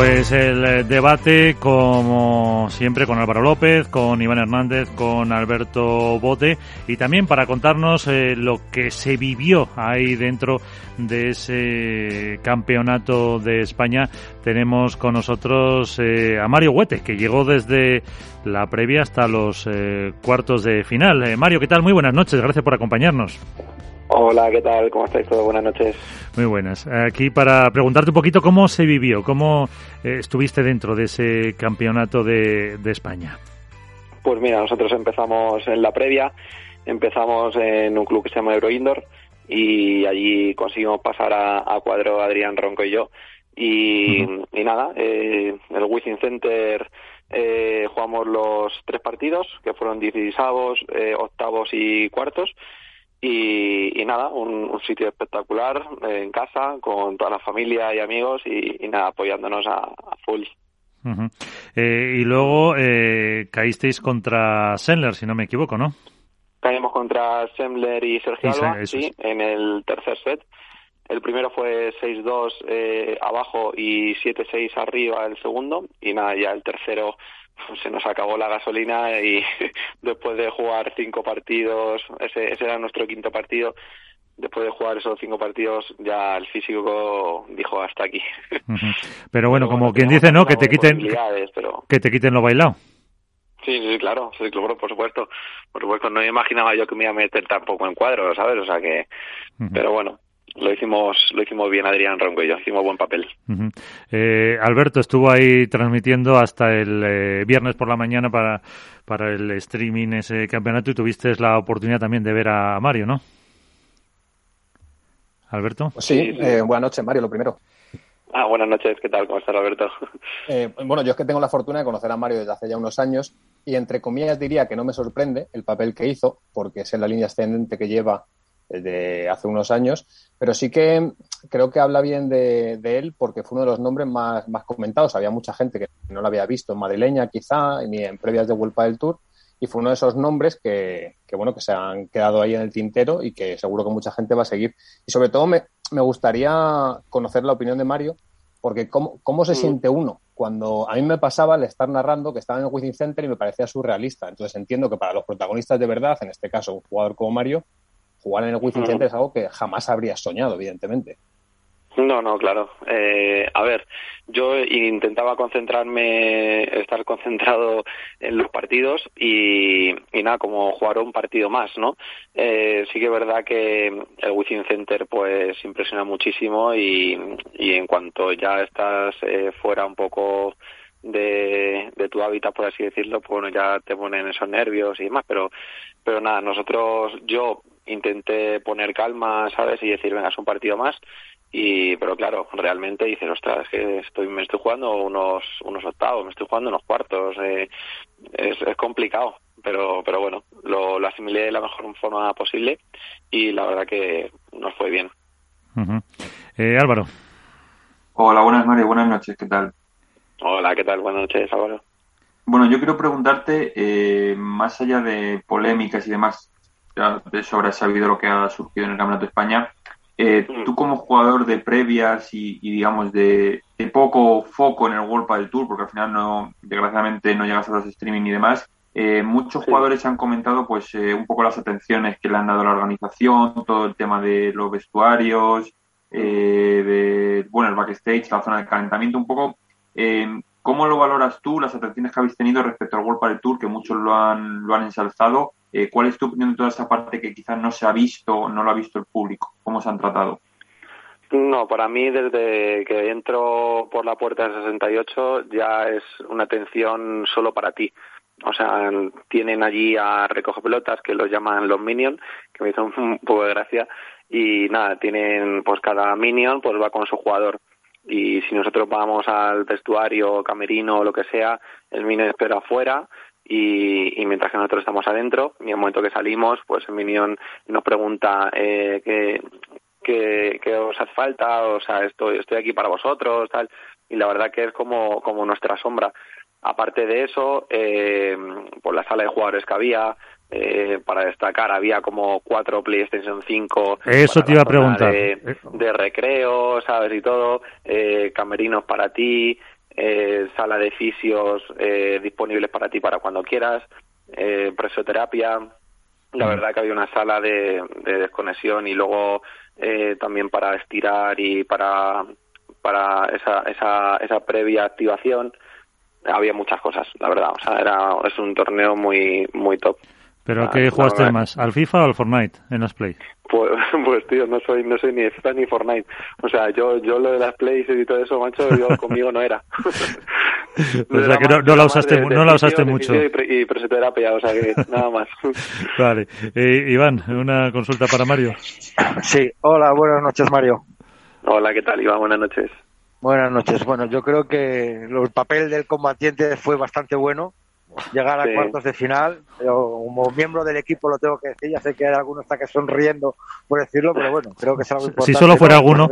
Pues el eh, debate, como siempre, con Álvaro López, con Iván Hernández, con Alberto Bote y también para contarnos eh, lo que se vivió ahí dentro de ese campeonato de España, tenemos con nosotros eh, a Mario Huete, que llegó desde la previa hasta los cuartos de final. Mario, ¿qué tal? Muy buenas noches, gracias por acompañarnos. Hola, ¿qué tal? ¿Cómo estáis todos? Buenas noches. Muy buenas. Aquí para preguntarte un poquito cómo se vivió, cómo eh, estuviste dentro de ese campeonato de, España. Pues mira, nosotros empezamos en la previa, empezamos en un club que se llama Euro Indoor y allí conseguimos pasar a, cuadro Adrián Ronco y yo. Y, nada, eh, el Wizzing Center eh, jugamos los tres partidos, que fueron 16 eh, octavos y cuartos. Y, nada, un, sitio espectacular eh, en casa con toda la familia y amigos y, nada, apoyándonos a, full. Eh, y luego eh, caísteis contra Sendler, si no me equivoco, ¿no? Caímos contra Sendler y Sergio Alba, sí, en el tercer set. El primero fue 6-2 abajo y 7-6 arriba el segundo. Y nada, ya el tercero se nos acabó la gasolina y después de jugar cinco partidos, ese, ese era nuestro quinto partido, después de jugar esos cinco partidos ya el físico dijo hasta aquí. Pero bueno, como quien dice, ¿no? Que te quiten que te quiten lo bailado. Sí, sí, claro, sí, claro, por supuesto. Por supuesto, no imaginaba yo que me iba a meter tampoco en cuadro, ¿sabes? O sea que, pero bueno, lo hicimos lo hicimos bien Adrián Ronco y yo, hicimos buen papel. eh, Alberto estuvo ahí transmitiendo hasta el eh, viernes por la mañana para, para el streaming ese campeonato y tuviste la oportunidad también de ver a Mario, ¿no? Alberto. Pues sí, eh, buenas noches Mario, lo primero. Ah, buenas noches, ¿qué tal? ¿Cómo estás, Alberto? Eh, bueno, yo es que tengo la fortuna de conocer a Mario desde hace ya unos años y entre comillas diría que no me sorprende el papel que hizo, porque es en la línea ascendente que lleva de hace unos años, pero sí que creo que habla bien de, él porque fue uno de los nombres más, más, comentados. Había mucha gente que no lo había visto en madrileña quizá, ni en previas de Vuelta del Tour, y fue uno de esos nombres que, que, bueno, que se han quedado ahí en el tintero y que seguro que mucha gente va a seguir. Y sobre todo me, me gustaría conocer la opinión de Mario, porque cómo, cómo se mm. siente uno cuando a mí me pasaba el estar narrando que estaba en el Wizzing Center y me parecía surrealista. Entonces entiendo que para los protagonistas de verdad, en este caso un jugador como Mario, jugar en el Wizzing Center es algo que jamás habrías soñado, evidentemente. No, no, claro. Eh, a ver, yo intentaba concentrarme, estar concentrado en los partidos y, nada, como jugar un partido más, ¿no? Eh, sí que es verdad que el Wizzing Center pues impresiona muchísimo y, en cuanto ya estás eh, fuera un poco de, de tu hábitat, por así decirlo, pues bueno, ya te ponen esos nervios y demás, pero, pero nada, nosotros, yo intenté poner calma, ¿sabes? Y decir, venga, es un partido más. Y, pero claro, realmente dices, ostras, es que estoy, me estoy jugando unos, unos octavos, me estoy jugando unos cuartos. Eh, es, es complicado, pero, pero bueno, lo, lo asimilé de la mejor forma posible y la verdad que nos fue bien. eh, Álvaro. Hola, buenas Mario, buenas noches, ¿qué tal? Hola, ¿qué tal? Buenas noches, Álvaro. Bueno, yo quiero preguntarte, eh, más allá de polémicas y demás, de sobra sabido lo que ha surgido en el Campeonato de España. Eh, mm. tú como jugador de previas y, digamos de, poco foco en el World del Tour, porque al final no, desgraciadamente no llegas a los streaming y demás, eh, muchos jugadores han comentado pues eh, un poco las atenciones que le han dado a la organización, todo el tema de los vestuarios, de bueno el backstage, la zona de calentamiento, un poco ¿Cómo lo valoras tú, las atenciones que habéis tenido respecto al World del Tour, que muchos lo han, lo han ensalzado? Eh, ¿Cuál es tu opinión de toda esa parte que quizás no se ha visto, no lo ha visto el público? ¿Cómo se han tratado? No, para mí desde que entro por la puerta del 68 ya es una atención solo para ti. O sea, tienen allí a recoge pelotas que los llaman los minions, que me hizo un poco de gracia, y nada, tienen pues cada minion pues va con su jugador y si nosotros vamos al vestuario, camerino o lo que sea, el minion espera afuera y, y, mientras que nosotros estamos adentro y en el momento que salimos, pues el minion nos pregunta eh, qué, que, que os hace falta, o sea, estoy, estoy aquí para vosotros, tal, y la verdad que es como, como nuestra sombra. Aparte de eso, eh, por la sala de jugadores que había, eh, para destacar, había como cuatro PlayStation 5. Eso te iba a preguntar. De, recreo, ¿sabes? Y todo, eh, camerinos para ti, eh, sala de fisios eh, disponibles para ti para cuando quieras, eh, presoterapia. La mm. verdad que había una sala de, de desconexión y luego eh, también para estirar y para, para esa, esa, esa previa activación había muchas cosas, la verdad. O sea, era, es un torneo muy, muy top. ¿Pero a qué jugaste más? ¿Al FIFA o al Fortnite en las Play? Pues, pues tío, no soy, no soy ni FIFA ni Fortnite. O sea, yo, yo lo de las Plays y todo eso, macho, yo conmigo no era. o sea que no, no la usaste, no la usaste mucho. Y, pre, presoterapia, o sea que nada más. vale. Eh, Iván, una consulta para Mario. Sí, hola, buenas noches, Mario. Hola, ¿qué tal, Iván? Buenas noches. Buenas noches. Bueno, yo creo que el papel del combatiente fue bastante bueno. Llegar a cuartos de final, pero como miembro del equipo lo tengo que decir. Ya sé que hay algunos está que sonriendo por decirlo, pero bueno, creo que es algo importante. Si solo fuera alguno.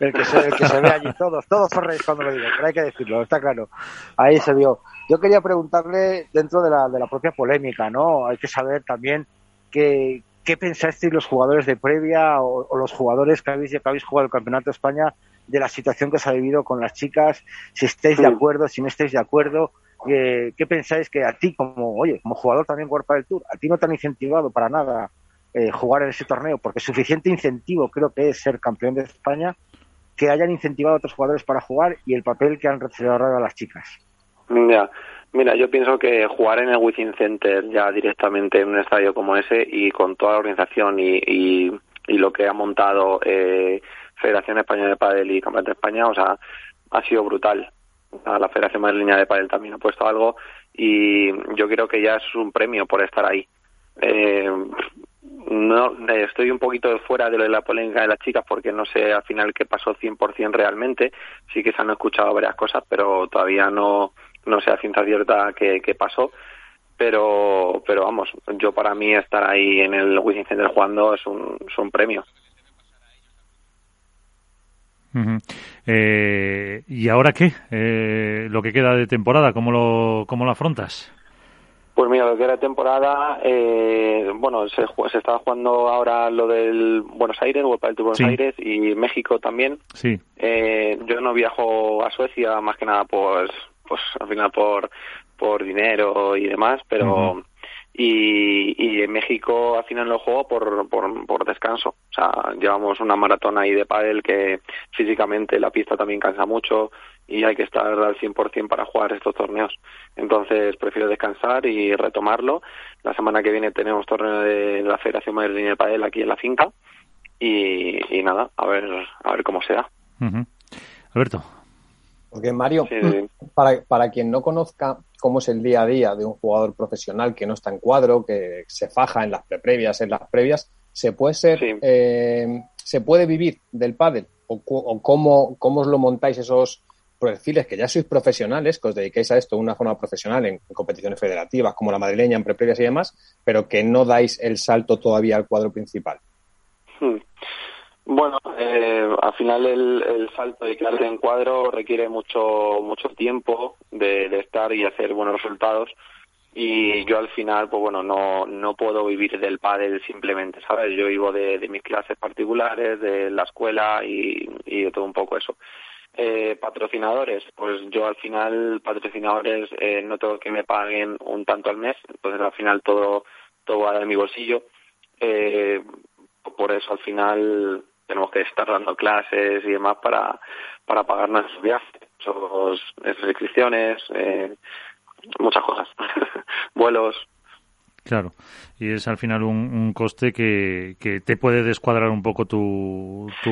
El que, se, el que se ve allí, todos, todos sonreís cuando lo digo, pero hay que decirlo, está claro. Ahí se vio. Yo quería preguntarle, dentro de la, de la propia polémica, ¿no? Hay que saber también que, qué pensasteis los jugadores de previa o, o los jugadores que habéis, que habéis jugado el Campeonato de España de la situación que se ha vivido con las chicas, si estáis de acuerdo, si no estáis de acuerdo, ¿qué pensáis que a ti como, oye, como jugador también World del Tour, a ti no te han incentivado para nada eh, jugar en ese torneo? Porque suficiente incentivo creo que es ser campeón de España, que hayan incentivado a otros jugadores para jugar y el papel que han desarrollado a las chicas. Ya, mira, yo pienso que jugar en el Wizzing Center ya directamente en un estadio como ese y con toda la organización y, y, y lo que ha montado eh, Federación Española de Padel y Campeonato de España, o sea, ha sido brutal. La Federación Madrileña de Padel también ha puesto algo y yo creo que ya es un premio por estar ahí. Eh, no estoy un poquito fuera de lo de la polémica de las chicas porque no sé al final qué pasó 100% realmente. Sí que se han escuchado varias cosas, pero todavía no no sé a ciencia cierta qué, qué pasó. Pero pero vamos, yo para mí estar ahí en el Wizzing Center jugando es un, es un premio. Eh, ¿Y ahora qué? Eh, lo que queda de temporada, ¿cómo lo, cómo lo afrontas? Pues mira, lo que era temporada, eh, bueno, se, se está jugando ahora lo del Buenos Aires, World del Buenos Aires y México también. Sí. Eh, yo no viajo a Suecia más que nada, pues, pues al final por, por dinero y demás, pero y, y en México al final lo juego por, por, descanso. O sea, llevamos una maratón ahí de pádel que físicamente la pista también cansa mucho y hay que estar al 100% para jugar estos torneos. Entonces prefiero descansar y retomarlo. La semana que viene tenemos torneo de la Federación Madrileña de Padel aquí en la finca y, nada, a ver, a ver cómo sea. Alberto. Porque Mario, Para, para quien no conozca cómo es el día a día de un jugador profesional que no está en cuadro, que se faja en las previas, en las previas, ¿se puede ser, eh, se puede vivir del pádel? ¿O, o cómo, cómo os lo montáis esos perfiles que ya sois profesionales, que os dediquéis a esto de una forma profesional en, en competiciones federativas como la madrileña, en preprevias y demás, pero que no dais el salto todavía al cuadro principal? Hmm. Bueno, eh, al final el, el salto de quedarse en cuadro requiere mucho mucho tiempo de, de, estar y hacer buenos resultados. Y yo al final pues bueno no no puedo vivir del pádel simplemente sabes yo vivo de, de mis clases particulares de la escuela y, y de todo un poco eso. Eh, patrocinadores pues yo al final patrocinadores eh, no tengo que me paguen un tanto al mes entonces al final todo todo va de mi bolsillo. Eh, por eso al final tenemos que estar dando clases y demás para, para pagar nuestros viajes, nuestras inscripciones, eh, muchas cosas, vuelos. Claro, y es al final un, un coste que, que, te puede descuadrar un poco tu, tu,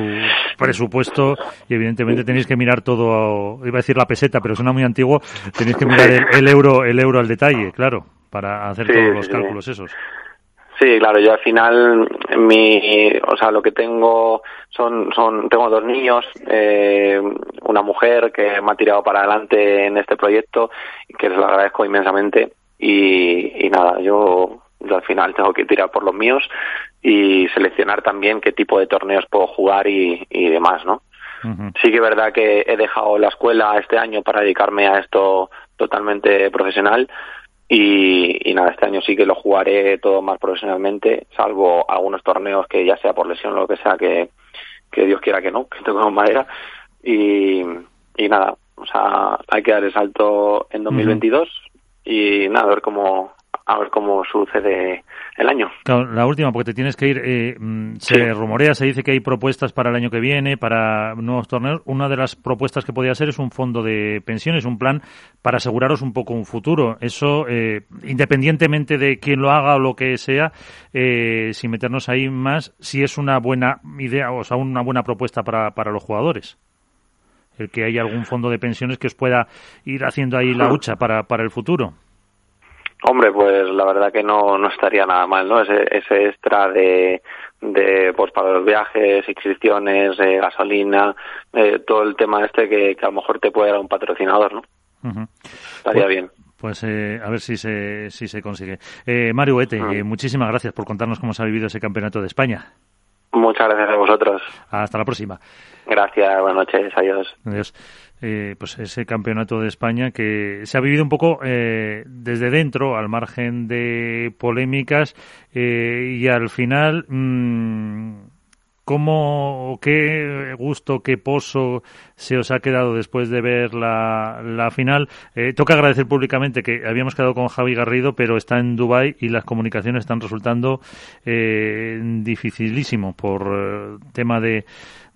presupuesto y evidentemente tenéis que mirar todo, iba a decir la peseta, pero suena muy antiguo, tenéis que mirar el, el euro el euro al detalle, claro, para hacer sí, todos los sí, cálculos esos. Sí, claro, yo al final, mi, o sea, lo que tengo son, son, tengo dos niños, eh, una mujer que me ha tirado para adelante en este proyecto y que les lo agradezco inmensamente y, y nada, yo, Yo al final tengo que tirar por los míos y seleccionar también qué tipo de torneos puedo jugar y, y demás, ¿no? Sí que es verdad que he dejado la escuela este año para dedicarme a esto totalmente profesional y, y, nada, este año sí que lo jugaré todo más profesionalmente, salvo algunos torneos que ya sea por lesión o lo que sea, que, que Dios quiera que no, que tengo madera. Y, y nada, o sea, hay que dar el salto en 2022 y nada, a ver cómo, a ver cómo sucede el año. la última, porque te tienes que ir. Eh, mm, se rumorea, se dice que hay propuestas para el año que viene, para nuevos torneos. Una de las propuestas que podría ser es un fondo de pensiones, un plan para aseguraros un poco un futuro. Eso, eh, independientemente de quién lo haga o lo que sea, eh, sin meternos ahí más, si es una buena idea, o sea, una buena propuesta para, para los jugadores el que haya algún fondo de pensiones que os pueda ir haciendo ahí la hucha para, para el futuro. Hombre, pues la verdad que no, no estaría nada mal, ¿no? Ese, ese extra de, de pues para los viajes, inscripciones, eh, gasolina, eh, todo el tema este que, que, a lo mejor te puede dar un patrocinador, ¿no? Estaría pues, bien. Pues eh, a ver si se, si se consigue. Eh, Mario Ete, eh, muchísimas gracias por contarnos cómo se ha vivido ese campeonato de España. Muchas gracias a vosotros. Hasta la próxima. Gracias, buenas noches, adiós. Adiós. Eh, pues ese campeonato de España que se ha vivido un poco eh, desde dentro, al margen de polémicas, eh, y al final, mmm, ¿cómo, qué gusto, qué pozo se os ha quedado después de ver la, final? Eh, toca agradecer públicamente que habíamos quedado con Javi Garrido, pero está en Dubai y las comunicaciones están resultando eh, dificilísimo por eh, tema de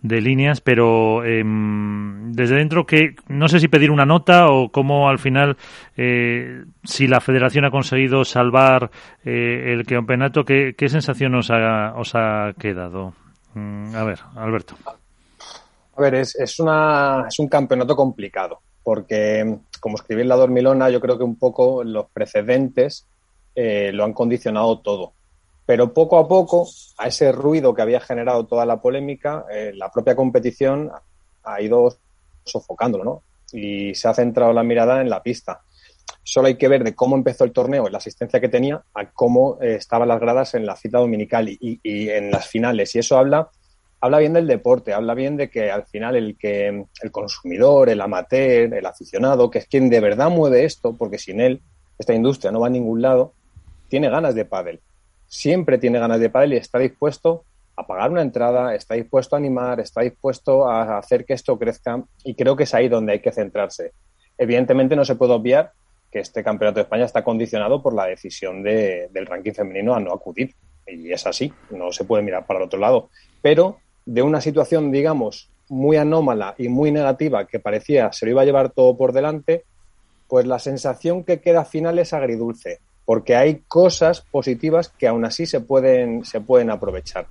de líneas, pero eh, desde dentro que no sé si pedir una nota o cómo al final eh, si la Federación ha conseguido salvar eh, el campeonato, ¿qué, ¿qué, sensación os ha, os ha quedado? Mm, a ver, Alberto. A ver, es, es, una, es un campeonato complicado porque, como escribí en la Dormilona, yo creo que un poco los precedentes eh, lo han condicionado todo. Pero poco a poco, a ese ruido que había generado toda la polémica, eh, la propia competición ha ido sofocándolo, ¿no? Y se ha centrado la mirada en la pista. Solo hay que ver de cómo empezó el torneo, la asistencia que tenía, a cómo eh, estaban las gradas en la cita dominical y, y, en las finales. Y eso habla, habla bien del deporte, habla bien de que al final el que el consumidor, el amateur, el aficionado, que es quien de verdad mueve esto, porque sin él esta industria no va a ningún lado, tiene ganas de pádel siempre tiene ganas de pádel y está dispuesto a pagar una entrada, está dispuesto a animar, está dispuesto a hacer que esto crezca y creo que es ahí donde hay que centrarse. Evidentemente no se puede obviar que este Campeonato de España está condicionado por la decisión de, del ranking femenino a no acudir y es así, no se puede mirar para el otro lado. Pero de una situación, digamos, muy anómala y muy negativa que parecía se lo iba a llevar todo por delante, pues la sensación que queda final es agridulce porque hay cosas positivas que aún así se pueden, se pueden aprovechar.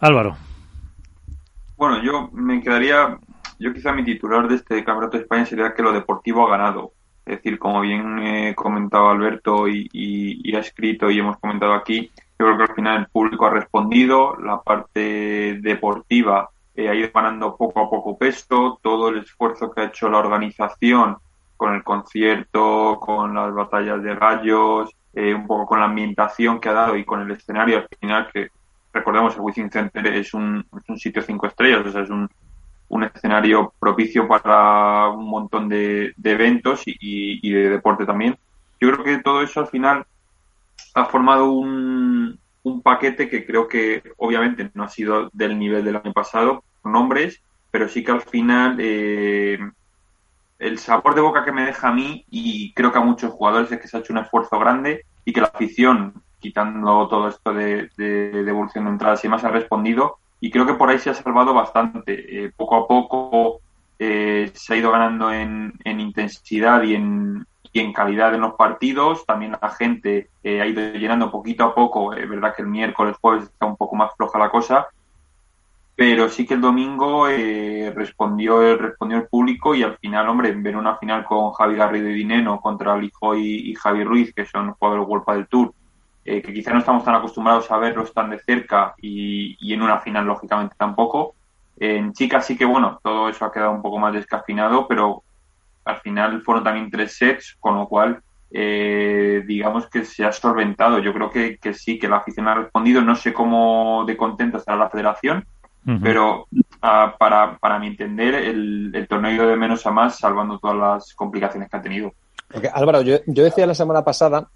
Álvaro. Bueno, yo me quedaría, yo quizá mi titular de este Campeonato de España sería que lo deportivo ha ganado. Es decir, como bien he comentado Alberto y, y, y ha escrito y hemos comentado aquí, yo creo que al final el público ha respondido, la parte deportiva eh, ha ido ganando poco a poco peso, todo el esfuerzo que ha hecho la organización con el concierto, con las batallas de gallos, eh, un poco con la ambientación que ha dado y con el escenario al final, que recordemos el Wizzing Center es un, es un sitio cinco estrellas, o sea, es un, un escenario propicio para un montón de, eventos y, de deporte también. Yo creo que todo eso al final ha formado un, paquete que creo que obviamente no ha sido del nivel del año pasado, nombres, pero sí que al final eh, el sabor de boca que me deja a mí y creo que a muchos jugadores es que se ha hecho un esfuerzo grande y que la afición, quitando todo esto de, de devolución de entradas y más, ha respondido y creo que por ahí se ha salvado bastante. Eh, poco a poco eh, se ha ido ganando en, en intensidad y en, y en, calidad en los partidos. También la gente eh, ha ido llenando poquito a poco. Es verdad que el miércoles, jueves está un poco más floja la cosa, pero sí que el domingo eh, respondió, respondió el público y al final, hombre, ver una final con Javi Garrido y Dineno contra Lijoy y, y Javi Ruiz, que son jugadores World del Tour, eh, que quizá no estamos tan acostumbrados a verlos tan de cerca y, y en una final, lógicamente, tampoco. En chicas sí que, bueno, todo eso ha quedado un poco más descafinado, pero al final fueron también tres sets, con lo cual eh, digamos que se ha solventado. Yo creo que, que, sí, que la afición ha respondido. No sé cómo de contento estará la federación, pero uh, para, para mi entender, el, el torneo de menos a más, salvando todas las complicaciones que ha tenido. Porque, Álvaro, yo, yo decía la semana pasada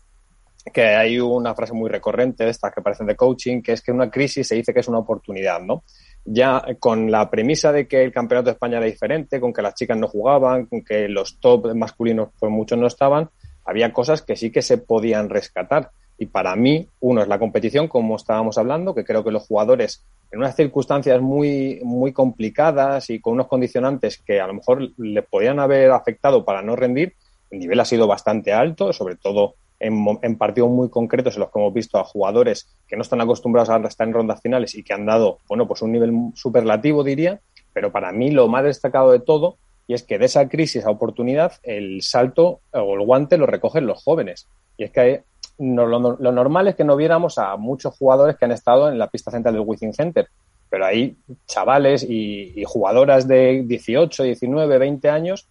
que hay una frase muy recurrente de estas que parecen de coaching, que es que una crisis se dice que es una oportunidad, ¿no? Ya con la premisa de que el campeonato de España era diferente, con que las chicas no jugaban, con que los top masculinos pues muchos no estaban, había cosas que sí que se podían rescatar. Y para mí, uno es la competición, como estábamos hablando, que creo que los jugadores, en unas circunstancias muy, muy complicadas y con unos condicionantes que a lo mejor les podían haber afectado para no rendir, el nivel ha sido bastante alto, sobre todo en, en, partidos muy concretos en los que hemos visto a jugadores que no están acostumbrados a estar en rondas finales y que han dado, bueno, pues un nivel superlativo, diría. Pero para mí lo más destacado de todo y es que de esa crisis a oportunidad el salto o el guante lo recogen los jóvenes. Y es que no, lo, lo, normal es que no viéramos a muchos jugadores que han estado en la pista central del Wizzing Center, pero hay chavales y, y, jugadoras de 18, 19, 20 años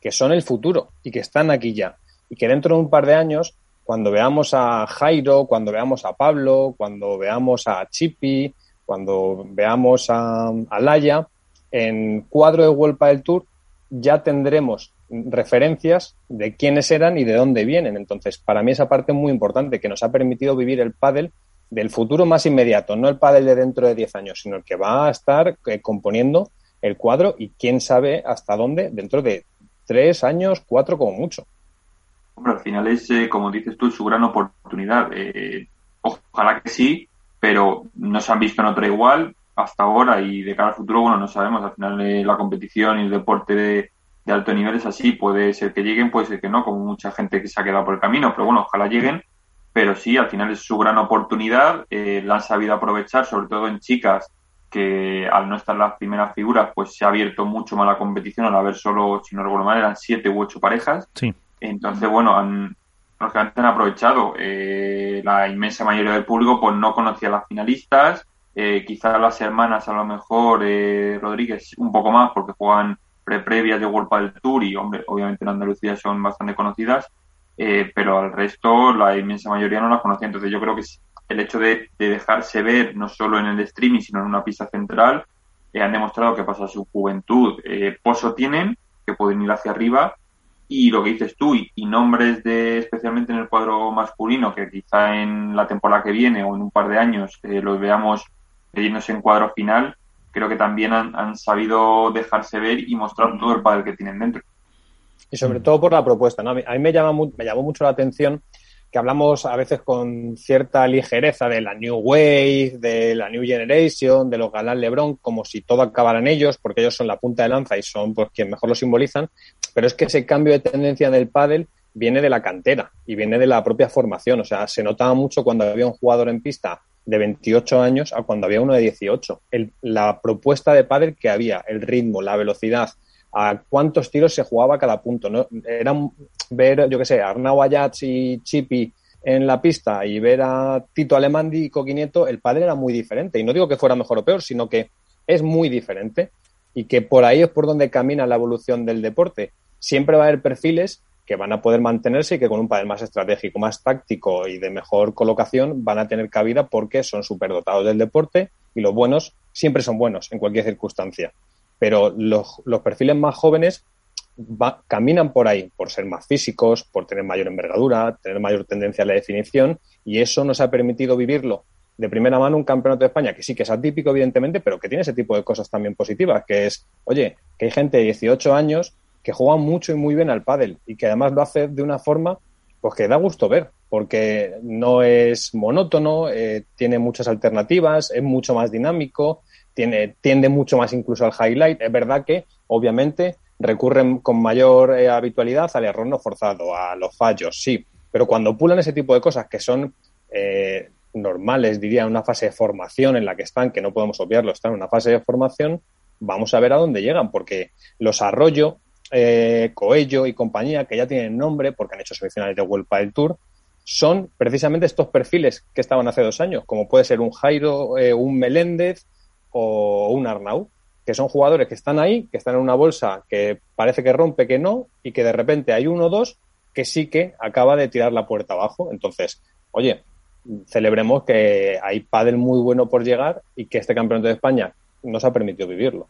que son el futuro y que están aquí ya. Y que dentro de un par de años, cuando veamos a Jairo, cuando veamos a Pablo, cuando veamos a Chipi, cuando veamos a, a Laia, en cuadro de World del Tour, ya tendremos referencias de quiénes eran y de dónde vienen. Entonces, para mí esa parte es muy importante, que nos ha permitido vivir el pádel del futuro más inmediato, no el pádel de dentro de 10 años, sino el que va a estar eh, componiendo el cuadro y quién sabe hasta dónde dentro de tres años, cuatro como mucho. Hombre, al final es, eh, como dices tú, su gran oportunidad. Eh, ojalá que sí, pero no se han visto en otra igual hasta ahora y de cara al futuro, bueno, no sabemos. Al final eh, la competición y el deporte de, de, alto nivel es así. Puede ser que lleguen, puede ser que no, como mucha gente que se ha quedado por el camino, pero bueno, ojalá lleguen. Pero sí, al final es su gran oportunidad. La han sabido aprovechar, sobre todo en chicas que al no estar las primeras figuras, pues se ha abierto mucho más la competición al haber solo, si no recuerdo mal, eran siete u ocho parejas. Sí. Entonces, bueno, han, que han aprovechado. Eh, la inmensa mayoría del público pues no conocía a las finalistas, eh, quizás las hermanas a lo mejor eh, Rodríguez un poco más porque juegan pre-previas de World del Tour y hombre, obviamente en Andalucía son bastante conocidas, eh, pero al resto la inmensa mayoría no las conocía. Entonces yo creo que el hecho de, de dejarse ver no solo en el streaming sino en una pista central eh, han demostrado que pasa su juventud. Pozo tienen, que pueden ir hacia arriba y lo que dices tú y, nombres de especialmente en el cuadro masculino que quizá en la temporada que viene o en un par de años eh, los veamos metiéndose en cuadro final, creo que también han, han sabido dejarse ver y mostrar todo el padre que tienen dentro. Y sobre todo por la propuesta, ¿no? A mí, a mí me, llama, me llamó mucho la atención que hablamos a veces con cierta ligereza de la New Wave, de la New Generation, de los galán Lebron, como si todo acabara en ellos, porque ellos son la punta de lanza y son pues quien mejor lo simbolizan, pero es que ese cambio de tendencia del pádel viene de la cantera y viene de la propia formación, o sea, se notaba mucho cuando había un jugador en pista de 28 años a cuando había uno de 18. El, la propuesta de pádel que había, el ritmo, la velocidad, a cuántos tiros se jugaba cada punto. ¿no? Era ver, yo qué sé, Arnau Ayats y Chipi en la pista y ver a Tito Alemandi y Coquinieto, el padre era muy diferente. Y no digo que fuera mejor o peor, sino que es muy diferente y que por ahí es por donde camina la evolución del deporte. Siempre va a haber perfiles que van a poder mantenerse y que con un padre más estratégico, más táctico y de mejor colocación van a tener cabida porque son superdotados del deporte y los buenos siempre son buenos en cualquier circunstancia. Pero los, los perfiles más jóvenes va, caminan por ahí, por ser más físicos, por tener mayor envergadura, tener mayor tendencia a la definición y eso nos ha permitido vivirlo de primera mano un campeonato de España que sí que es atípico, evidentemente, pero que tiene ese tipo de cosas también positivas, que es, oye, que hay gente de 18 años que juega mucho y muy bien al pádel y que además lo hace de una forma pues que da gusto ver, porque no es monótono, eh, tiene muchas alternativas, es mucho más dinámico, tiene, tiende mucho más incluso al highlight. Es verdad que, obviamente, recurren con mayor eh, habitualidad al error no forzado, a los fallos, sí, pero cuando pulan ese tipo de cosas que son eh, normales, diría, en una fase de formación en la que están, que no podemos obviarlo, están en una fase de formación, vamos a ver a dónde llegan, porque los Arroyo, eh, Coello y compañía, que ya tienen nombre porque han hecho semifinales de World del Tour, son precisamente estos perfiles que estaban hace dos años, como puede ser un Jairo, eh, un Meléndez o un Arnau, que son jugadores que están ahí, que están en una bolsa que parece que rompe, que no, y que de repente hay uno o dos que sí que acaba de tirar la puerta abajo. Entonces, oye, celebremos que hay pádel muy bueno por llegar y que este campeonato de España nos ha permitido vivirlo.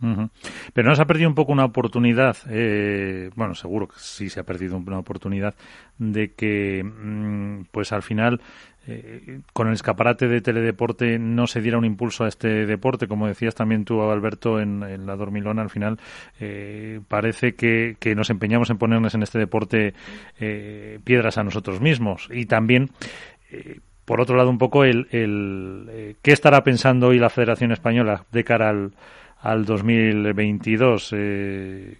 Pero nos ha perdido un poco una oportunidad, eh, bueno, seguro que sí se ha perdido una oportunidad de que, mm, pues al final, eh, con el escaparate de teledeporte no se diera un impulso a este deporte, como decías también tú, Alberto, en, la dormilona, al final eh, parece que, que, nos empeñamos en ponernos en este deporte piedras a nosotros mismos. Y también por otro lado, un poco el, el eh, qué estará pensando hoy la Federación Española de cara al, al 2022, eh,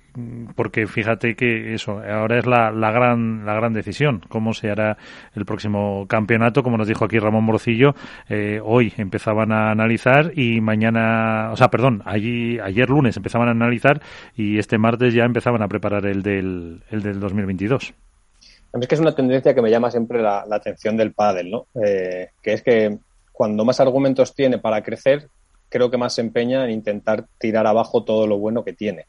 porque fíjate que eso ahora es la, la, gran la gran decisión, cómo se hará el próximo campeonato, como nos dijo aquí Ramón Morcillo, eh, hoy empezaban a analizar y mañana, o sea, perdón, allí ayer lunes empezaban a analizar y este martes ya empezaban a preparar el del el del 2022. A mí es que es una tendencia que me llama siempre la, atención del pádel, ¿no? Eh, que es que cuando más argumentos tiene para crecer, creo que más se empeña en intentar tirar abajo todo lo bueno que tiene.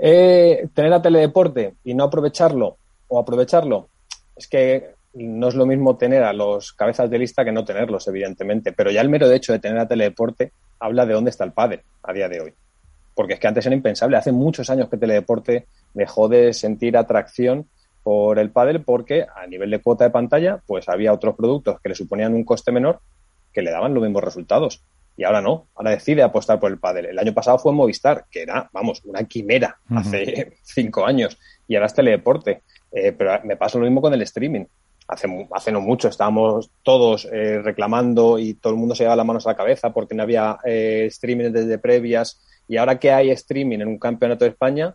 Eh, tener a teledeporte y no aprovecharlo o aprovecharlo, es que no es lo mismo tener a los cabezas de lista que no tenerlos, evidentemente, pero ya el mero hecho de tener a teledeporte habla de dónde está el pádel a día de hoy. Porque es que antes era impensable, hace muchos años que teledeporte dejó de sentir atracción por el pádel porque a nivel de cuota de pantalla, pues había otros productos que le suponían un coste menor que le daban los mismos resultados. Y ahora no, ahora decide apostar por el pádel. El año pasado fue Movistar, que era, vamos, una quimera hace cinco años. Y ahora es teledeporte. Eh, pero me pasa lo mismo con el streaming. Hace, hace no mucho estábamos todos eh, reclamando y todo el mundo se llevaba las manos a la cabeza porque no había eh, streaming desde previas. Y ahora que hay streaming en un campeonato de España,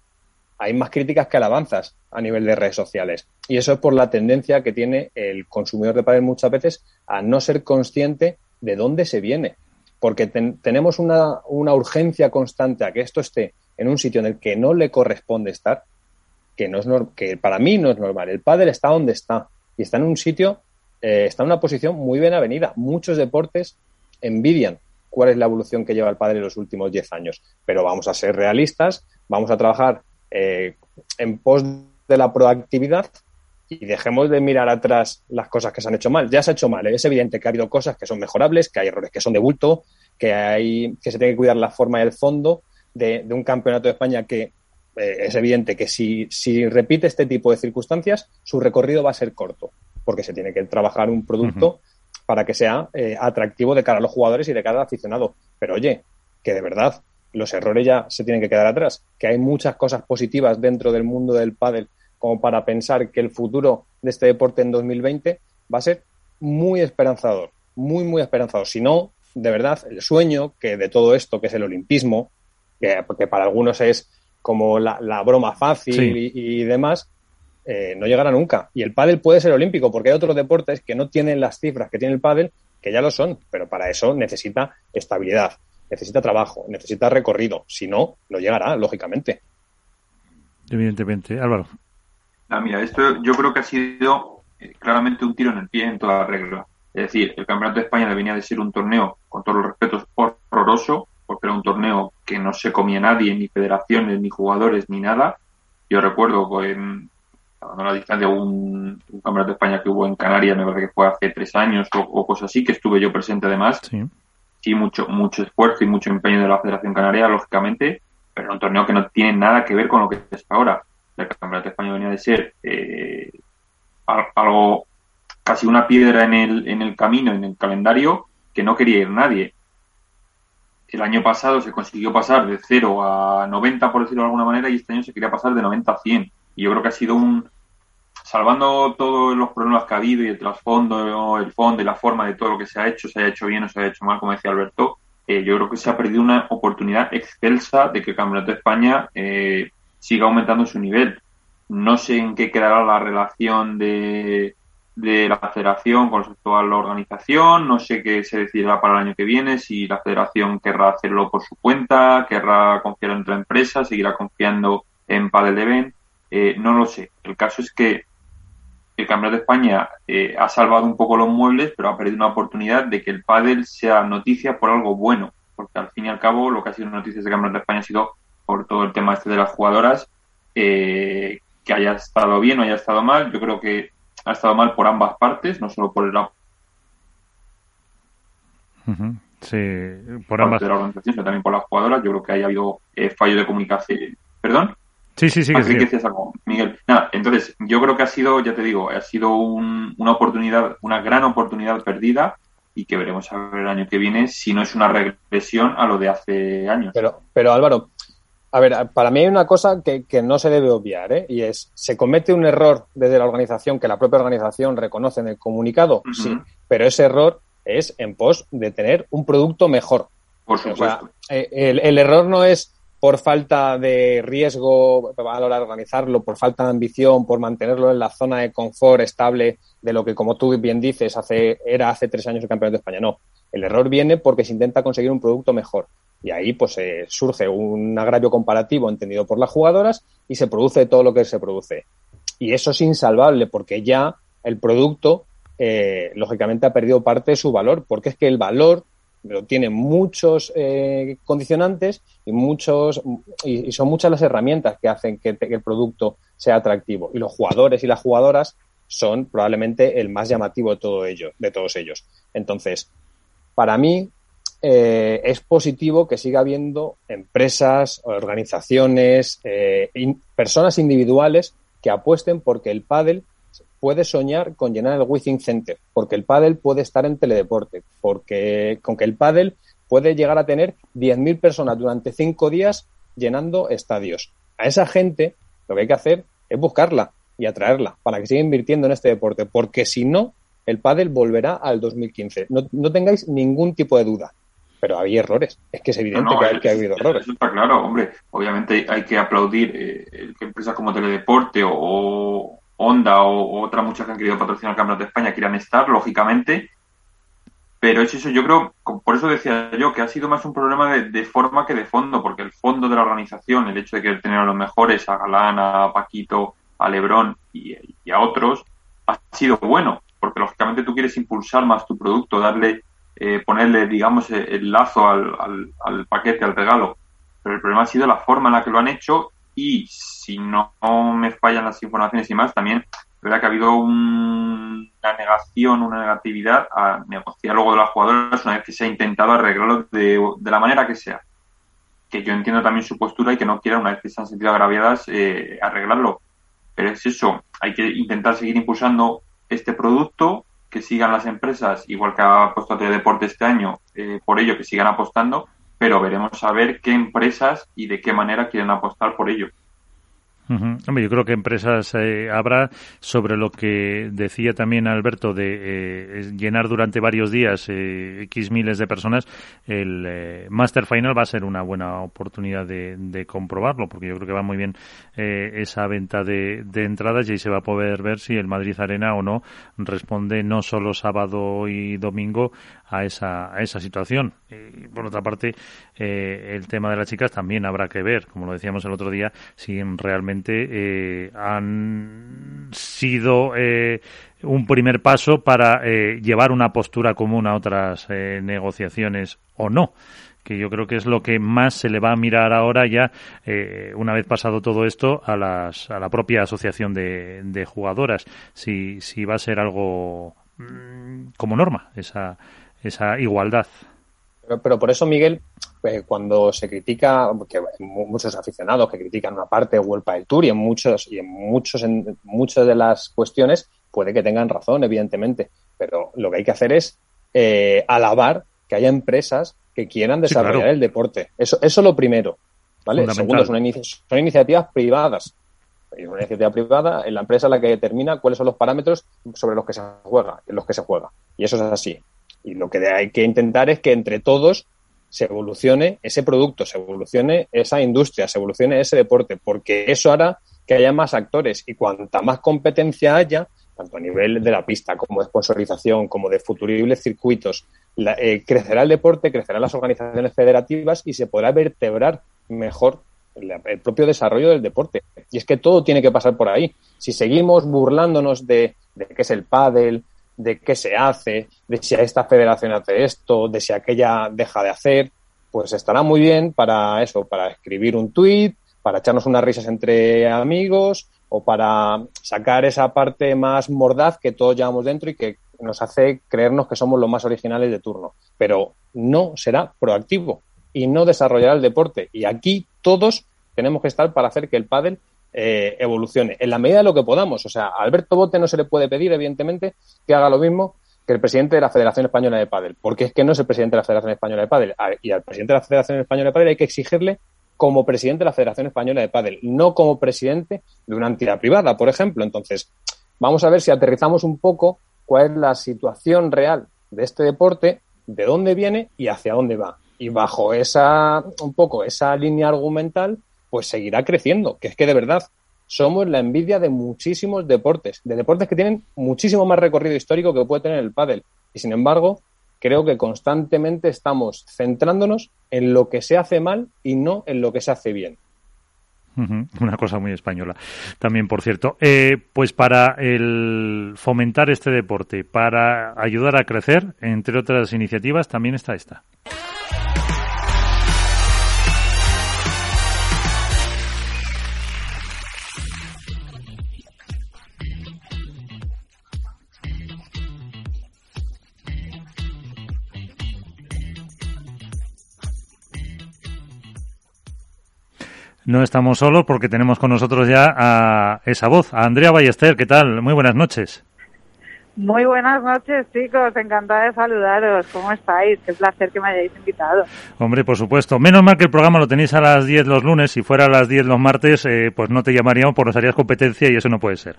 hay más críticas que alabanzas a nivel de redes sociales. Y eso es por la tendencia que tiene el consumidor de pádel muchas veces a no ser consciente de dónde se viene. Porque tenemos una, urgencia constante a que esto esté en un sitio en el que no le corresponde estar, que, no es que para mí no es normal. El pádel está donde está y está en un sitio, eh, está en una posición muy bien avenida. Muchos deportes envidian cuál es la evolución que lleva el pádel en los últimos 10 años. Pero vamos a ser realistas, vamos a trabajar eh, en pos de la proactividad y dejemos de mirar atrás las cosas que se han hecho mal. Ya se ha hecho mal, ¿eh? es evidente que ha habido cosas que son mejorables, que hay errores que son de bulto, que hay que se tiene que cuidar la forma y el fondo de, un campeonato de España que eh, es evidente que si, si repite este tipo de circunstancias, su recorrido va a ser corto, porque se tiene que trabajar un producto para que sea atractivo de cara a los jugadores y de cara al aficionado. Pero oye, que de verdad los errores ya se tienen que quedar atrás, que hay muchas cosas positivas dentro del mundo del pádel como para pensar que el futuro de este deporte en 2020 va a ser muy esperanzador, muy, muy esperanzador. Si no, de verdad, el sueño que de todo esto, que es el olimpismo, que, para algunos es como la, broma fácil y, demás, eh, no llegará nunca. Y el pádel puede ser olímpico, porque hay otros deportes que no tienen las cifras que tiene el pádel, que ya lo son, pero para eso necesita estabilidad, necesita trabajo, necesita recorrido. Si no, no llegará, lógicamente. Evidentemente. Álvaro. Ah, mira, esto yo creo que ha sido eh, claramente un tiro en el pie en toda la regla. Es decir, el Campeonato de España venía de ser un torneo, con todos los respetos, horroroso, porque era un torneo que no se comía nadie, ni federaciones, ni jugadores, ni nada. Yo recuerdo en, a la distancia un, un, Campeonato de España que hubo en Canarias, me parece que fue hace tres años o, o cosas así, que estuve yo presente además. Sí sí mucho, mucho esfuerzo y mucho empeño de la Federación Canaria, lógicamente, pero un torneo que no tiene nada que ver con lo que es ahora. El Campeonato de España venía de ser eh, algo, casi una piedra en el, en el camino, en el calendario, que no quería ir nadie. El año pasado se consiguió pasar de 0 a 90, por decirlo de alguna manera, y este año se quería pasar de 90 a 100. Y yo creo que ha sido un, salvando todos los problemas que ha habido y el trasfondo, el fondo y la forma de todo lo que se ha hecho, se haya hecho bien o se haya hecho mal, como decía Alberto, eh, yo creo que se ha perdido una oportunidad excelsa de que el Campeonato de España eh, siga aumentando su nivel. No sé en qué quedará la relación de, de la federación con respecto a la organización, no sé qué se decidirá para el año que viene, si la federación querrá hacerlo por su cuenta, querrá confiar en otra empresa, seguirá confiando en Padel de eh, no lo sé. El caso es que el Campeonato de España eh, ha salvado un poco los muebles, pero ha perdido una oportunidad de que el pádel sea noticia por algo bueno, porque al fin y al cabo lo que ha sido noticia de Campeonato de España ha sido por todo el tema este de las jugadoras, eh, que haya estado bien o haya estado mal. Yo creo que ha estado mal por ambas partes, no solo por el Sí, por ambas. de la organización, sino también por las jugadoras. Yo creo que haya habido eh, fallo de comunicación. ¿Perdón? Sí, sí, sí. Que decías algo, Miguel. Nada, entonces, yo creo que ha sido, ya te digo, ha sido una oportunidad, una gran oportunidad perdida y que veremos a ver el año que viene si no es una regresión a lo de hace años. Pero, pero Álvaro, a ver, para mí hay una cosa que, no se debe obviar, ¿eh? y es, ¿se comete un error desde la organización que la propia organización reconoce en el comunicado? Sí, pero ese error es en pos de tener un producto mejor. Por supuesto. Eh, el, error no es por falta de riesgo a la hora de organizarlo, por falta de ambición, por mantenerlo en la zona de confort estable de lo que, como tú bien dices, hace, era hace tres años el campeonato de España. No, el error viene porque se intenta conseguir un producto mejor. Y ahí pues eh, surge un agravio comparativo entendido por las jugadoras y se produce todo lo que se produce. Y eso es insalvable porque ya el producto, eh, lógicamente, ha perdido parte de su valor, porque es que el valor lo tiene muchos eh, condicionantes y muchos y, son muchas las herramientas que hacen que, que, el producto sea atractivo y los jugadores y las jugadoras son probablemente el más llamativo de todo ello de todos ellos entonces para mí eh, es positivo que siga habiendo empresas, organizaciones, eh, personas individuales que apuesten porque el pádel puede soñar con llenar el Withing Center, porque el pádel puede estar en teledeporte, porque con que el pádel puede llegar a tener 10.000 personas durante cinco días llenando estadios. A esa gente lo que hay que hacer es buscarla y atraerla para que siga invirtiendo en este deporte, porque si no, el pádel volverá al 2015. No, no tengáis ningún tipo de duda pero había errores. Es que es evidente que, hay, que ha habido errores. Eso está claro, hombre. Obviamente hay que aplaudir eh, que empresas como Teledeporte o, Honda o, otras muchas que han querido patrocinar el Campeonato de España quieran estar, lógicamente. Pero es eso, yo creo, por eso decía yo que ha sido más un problema de, forma que de fondo, porque el fondo de la organización, el hecho de querer tener a los mejores, a Galán, a Paquito, a Lebrón y, y a otros, ha sido bueno, porque lógicamente tú quieres impulsar más tu producto, darle eh, ponerle, digamos, eh, el lazo al, al, paquete, al regalo. Pero el problema ha sido la forma en la que lo han hecho y si no, me fallan las informaciones y más, también verdad que ha habido una negación, una negatividad a negociar luego de las jugadoras una vez que se ha intentado arreglarlo de, de la manera que sea. Que yo entiendo también su postura y que no quieran, una vez que se han sentido agraviadas, eh, arreglarlo. Pero es eso, hay que intentar seguir impulsando este producto que sigan las empresas, igual que ha apostado Deporte este año, eh, por ello que sigan apostando, pero veremos a ver qué empresas y de qué manera quieren apostar por ello yo creo que empresas eh, habrá sobre lo que decía también Alberto de eh, llenar durante varios días eh, X miles de personas. El Master Final va a ser una buena oportunidad de, comprobarlo, porque yo creo que va muy bien esa venta de, de, entradas y ahí se va a poder ver si el Madrid Arena o no responde no solo sábado y domingo a esa, a esa situación. Y por otra parte, el tema de las chicas también habrá que ver, como lo decíamos el otro día, si realmente eh, han sido eh, un primer paso para eh, llevar una postura común a otras negociaciones o no. Que yo creo que es lo que más se le va a mirar ahora ya, una vez pasado todo esto, a, las, a la propia asociación de, jugadoras, si, si va a ser algo mm, como norma, esa, esa igualdad. pero por eso, Miguel, eh, cuando se critica, que muchos aficionados que critican una parte de World del Tour y en muchos y en muchos en muchas de las cuestiones puede que tengan razón, evidentemente, pero lo que hay que hacer es eh, alabar que haya empresas que quieran desarrollar el deporte. Eso, eso es lo primero, ¿vale? Segundo, son, son iniciativas privadas. Es una iniciativa privada, en la empresa la que determina cuáles son los parámetros sobre los que se juega, en los que se juega. Y eso es así. Y lo que hay que intentar es que entre todos se evolucione ese producto, se evolucione esa industria, se evolucione ese deporte, porque eso hará que haya más actores y cuanta más competencia haya, tanto a nivel de la pista como de sponsorización, como de futuribles circuitos, eh, crecerá el deporte, crecerán las organizaciones federativas y se podrá vertebrar mejor el, propio desarrollo del deporte. Y es que todo tiene que pasar por ahí. Si seguimos burlándonos de, de qué es el pádel, de qué se hace, de si esta federación hace esto, de si aquella deja de hacer, pues estará muy bien para eso, para escribir un tuit, para echarnos unas risas entre amigos o para sacar esa parte más mordaz que todos llevamos dentro y que nos hace creernos que somos los más originales de turno. Pero no será proactivo y no desarrollará el deporte. Y aquí todos tenemos que estar para hacer que el pádel eh, evolucione en la medida de lo que podamos. O sea, a Alberto Bote no se le puede pedir, evidentemente, que haga lo mismo que el presidente de la Federación Española de Pádel, porque es que no es el presidente de la Federación Española de Pádel. Y al presidente de la Federación Española de Pádel hay que exigirle como presidente de la Federación Española de Pádel, no como presidente de una entidad privada, por ejemplo. Entonces, vamos a ver si aterrizamos un poco cuál es la situación real de este deporte, de dónde viene y hacia dónde va. Y bajo esa, un poco, esa línea argumental, pues seguirá creciendo, que es que de verdad somos la envidia de muchísimos deportes, de deportes que tienen muchísimo más recorrido histórico que puede tener el pádel. Y sin embargo, creo que constantemente estamos centrándonos en lo que se hace mal y no en lo que se hace bien. Una cosa muy española también, por cierto. Eh, pues para el fomentar este deporte, para ayudar a crecer, entre otras iniciativas, también está esta. No estamos solos porque tenemos con nosotros ya a esa voz, a Andrea Ballester. ¿Qué tal? Muy buenas noches. Muy buenas noches, chicos. Encantada de saludaros. ¿Cómo estáis? Qué placer que me hayáis invitado. Hombre, por supuesto. Menos mal que el programa lo tenéis a las 10 los lunes. Si fuera a las 10 los martes, eh, pues no te llamaríamos porque nos harías competencia y eso no puede ser.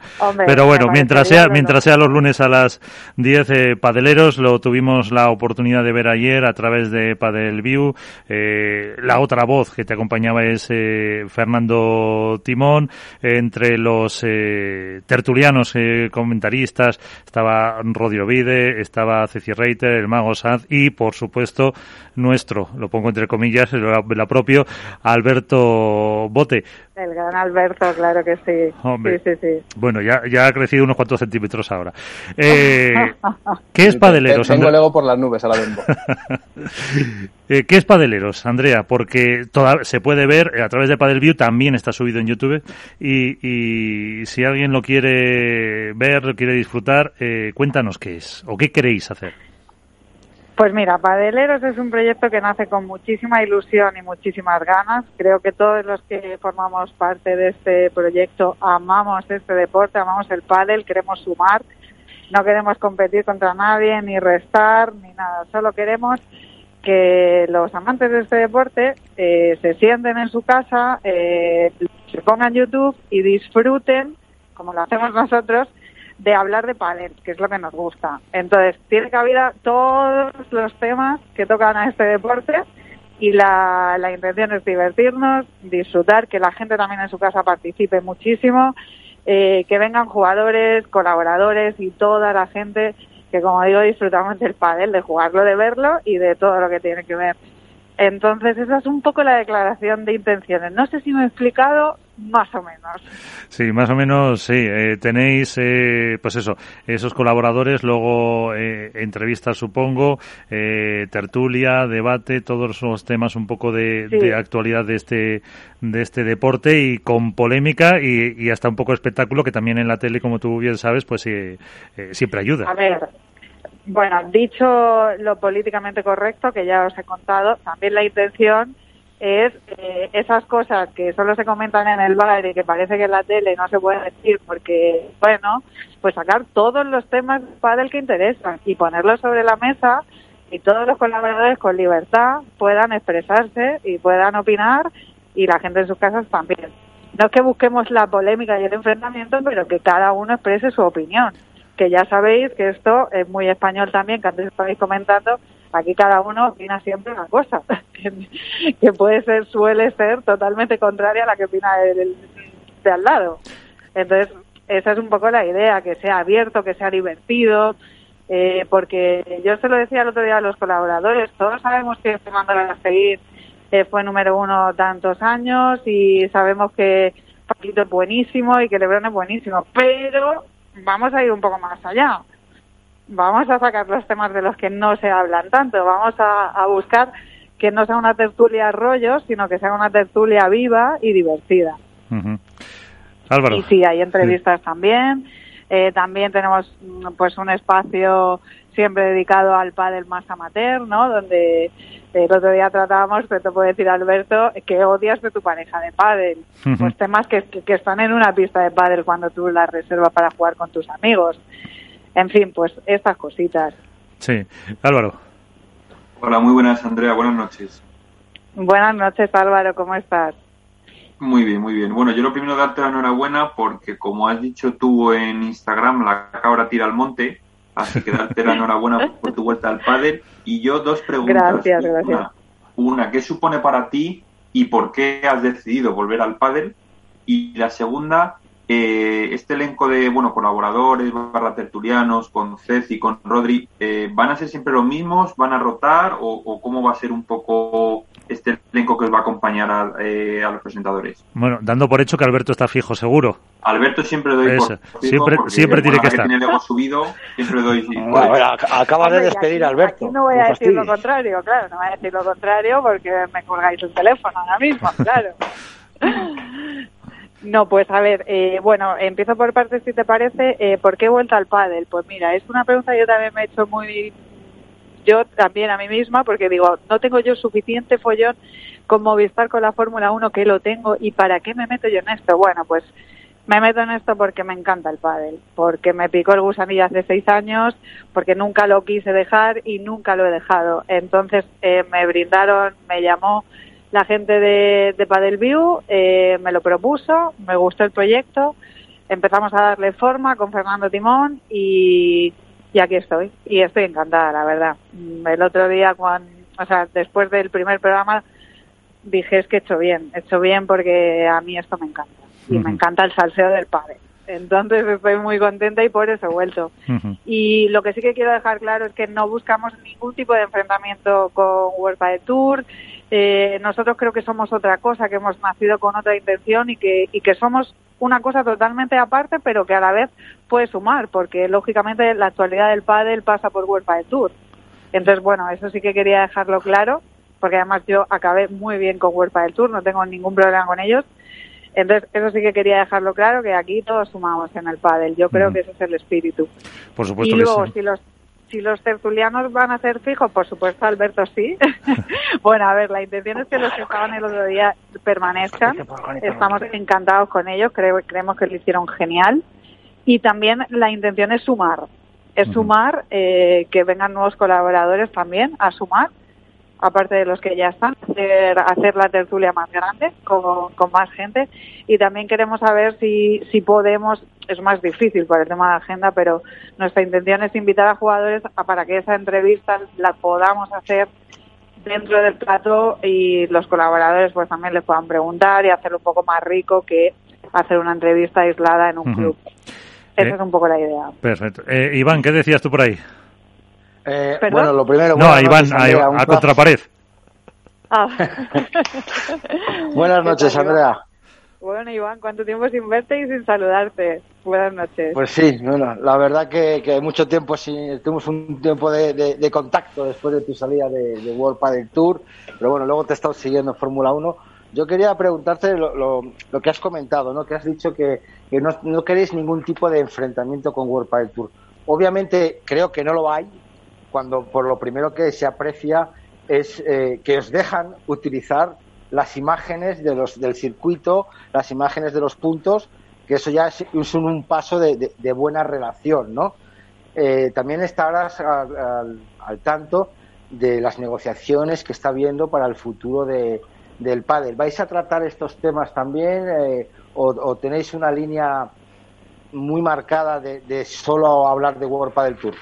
Pero bueno, mientras sea, mientras sea los lunes a las 10, eh, Padeleros, lo tuvimos la oportunidad de ver ayer a través de Padel View. Eh, la otra voz que te acompañaba es eh, Fernando Timón. entre los tertulianos, comentaristas, estaba Rodio Vide, estaba Ceci Reiter, el Mago Sanz y, por supuesto, nuestro, lo pongo entre comillas, la propio, Alberto Bote. El gran Alberto, claro que sí. sí, sí, sí. Bueno, ya, ya ha crecido unos cuantos centímetros ahora. Eh, ¿Ququé es Padeleros? Tengo luego por las nubes, a la eh, ¿Qué es Padeleros, Andrea? Porque toda, se puede ver eh, a través de Padelview, también está subido en YouTube. Y, y si alguien lo quiere ver, lo quiere disfrutar, eh, cuéntanos qué es o qué queréis hacer. Pues mira, Padeleros es un proyecto que nace con muchísima ilusión y muchísimas ganas. Creo que todos los que formamos parte de este proyecto amamos este deporte, amamos el pádel, queremos sumar, no queremos competir contra nadie, ni restar, ni nada. Solo queremos que los amantes de este deporte eh, se sienten en su casa, eh, se pongan YouTube y disfruten, como lo hacemos nosotros, de hablar de pádel, que es lo que nos gusta. Entonces, tiene cabida todos los temas que tocan a este deporte y la, la intención es divertirnos, disfrutar, que la gente también en su casa participe muchísimo, eh, que vengan jugadores, colaboradores y toda la gente que, como digo, disfrutamos del pádel, de jugarlo, de verlo y de todo lo que tiene que ver. Entonces, esa es un poco la declaración de intenciones. No sé si me he explicado, más o menos. Sí, más o menos, sí. Eh, tenéis, eh, pues eso, esos colaboradores, luego eh, entrevistas, supongo, tertulia, debate, todos los temas un poco de, actualidad de este, de este deporte y con polémica y, hasta un poco espectáculo que también en la tele, como tú bien sabes, pues siempre ayuda. A ver, bueno, dicho lo políticamente correcto, que ya os he contado, también la intención es eh, esas cosas que solo se comentan en el bar y que parece que en la tele no se puede decir porque, bueno, pues sacar todos los temas del que interesan y ponerlos sobre la mesa y todos los colaboradores con libertad puedan expresarse y puedan opinar y la gente en sus casas también. No es que busquemos la polémica y el enfrentamiento, pero que cada uno exprese su opinión. Que ya sabéis que esto es muy español también, que antes estabais comentando, Aquí cada uno opina siempre una cosa, que, puede ser, suele ser totalmente contraria a la que opina el, de al lado. Entonces, esa es un poco la idea, que sea abierto, que sea divertido, eh, porque yo se lo decía el otro día a los colaboradores, todos sabemos que Fernando a seguir eh, fue número uno tantos años y sabemos que Paquito es buenísimo y que Lebron es buenísimo, pero vamos a ir un poco más allá vamos a sacar los temas de los que no se hablan tanto, vamos a, buscar que no sea una tertulia rollo, sino que sea una tertulia viva y divertida. Álvaro. Y sí, hay entrevistas también. Eh, también tenemos mm, pues un espacio siempre dedicado al pádel más amateur, ¿no? Donde el otro día tratábamos, pero te puedo decir Alberto, que odias de tu pareja de pádel. Pues temas que, que, que están en una pista de pádel cuando tú la reservas para jugar con tus amigos. En fin, pues estas cositas. Sí, Álvaro. Hola, muy buenas, Andrea. Buenas noches. Buenas noches, Álvaro. ¿Cómo estás? Muy bien, muy bien. Bueno, yo lo primero darte la enhorabuena porque, como has dicho tú en Instagram, la cabra tira al monte. Así que darte la enhorabuena por tu vuelta al pádel. Y yo dos preguntas. Gracias, gracias. Una, una, ¿qué supone para ti y por qué has decidido volver al pádel? Y la segunda, eh, este elenco de bueno colaboradores, barra tertulianos, con Ceci, con Rodri, eh, ¿van a ser siempre los mismos? ¿Van a rotar? ¿O, o cómo va a ser un poco este elenco que os va a acompañar a, eh, a, los presentadores? Bueno, dando por hecho que Alberto está fijo, seguro. Alberto siempre doy Eso. por fijo siempre, porque, siempre tiene que estar. tiene el ego subido, siempre doy Bueno, por bueno, eso. ac- acabas de despedir aquí- a Alberto. Aquí no voy a decir lo contrario, claro, no voy a decir lo contrario porque me colgáis el teléfono ahora mismo, claro. No, pues a ver, eh, bueno, empiezo por partes si te parece. Eh, ¿Por qué he vuelto al pádel? Pues mira, es una pregunta que yo también me he hecho muy, yo también a mí misma, porque digo, no tengo yo suficiente follón con Movistar con la Fórmula 1 que lo tengo y ¿para qué me meto yo en esto? Bueno, pues me meto en esto porque me encanta el pádel, porque me picó el gusanillo hace seis años, porque nunca lo quise dejar y nunca lo he dejado. Entonces eh, me brindaron, me llamó la gente de, de Padel View, eh, me lo propuso, me gustó el proyecto, empezamos a darle forma con Fernando Timón y, y aquí estoy. Y estoy encantada, la verdad. Mm, El otro día, cuando, o sea, después del primer programa, dije es que he hecho bien, he hecho bien porque a mí esto me encanta. Y me encanta el salseo del padre. Entonces estoy muy contenta y por eso he vuelto. Y lo que sí que quiero dejar claro es que no buscamos ningún tipo de enfrentamiento con World Padel Tour. Eh, nosotros creo que somos otra cosa, que hemos nacido con otra intención y que, y que somos una cosa totalmente aparte, pero que a la vez puede sumar, porque lógicamente la actualidad del pádel pasa por World Padel Tour. Entonces, bueno, eso sí que quería dejarlo claro, porque además yo acabé muy bien con World Padel Tour, no tengo ningún problema con ellos. Entonces, eso sí que quería dejarlo claro, que aquí todos sumamos en el pádel. Yo creo Ujú. que ese es el espíritu. Por supuesto y que luego, sí. si los si los tertulianos van a ser fijos, por supuesto, Alberto sí. bueno, a ver, la intención es que los que estaban el otro día permanezcan. Estamos encantados con ellos, creo, creemos que lo hicieron genial. Y también la intención es sumar. Es sumar, eh, que vengan nuevos colaboradores también a sumar, aparte de los que ya están, hacer, hacer la tertulia más grande, con, con más gente. Y también queremos saber si, si podemos, es más difícil por el tema de agenda, pero nuestra intención es invitar a jugadores a, para que esa entrevista la podamos hacer dentro del plato y los colaboradores pues también les puedan preguntar y hacerlo un poco más rico que hacer una entrevista aislada en un club. Esa Eh, es un poco la idea. Perfecto. Eh, Iván, ¿qué decías tú por ahí? Eh, bueno, lo primero. No, Iván, noches, a, Andrea, a contrapared. Ah. Buenas ¿Qué noches? Andrea. Bueno, Iván, ¿cuánto tiempo sin verte y sin saludarte? Buenas noches. Pues sí, bueno, la verdad que, que mucho tiempo sin, tuvimos un tiempo de, de- de contacto después de tu salida de, de World Padel Tour, pero bueno, luego te he estado siguiendo en Fórmula 1. Yo quería preguntarte lo, lo- lo que has comentado, ¿no? Que has dicho que, que no, no queréis ningún tipo de enfrentamiento con World Padel Tour. Obviamente creo que no lo hay, cuando por lo primero que se aprecia es eh, que os dejan utilizar las imágenes de los, del circuito, las imágenes de los puntos, que eso ya es, un, un paso de, de- buena relación, ¿no? Eh, también estarás al, al- al tanto de las negociaciones que está habiendo para el futuro de, del pádel. ¿Vais a tratar estos temas también eh, o, o tenéis una línea muy marcada de, de solo hablar de World Padel Tour?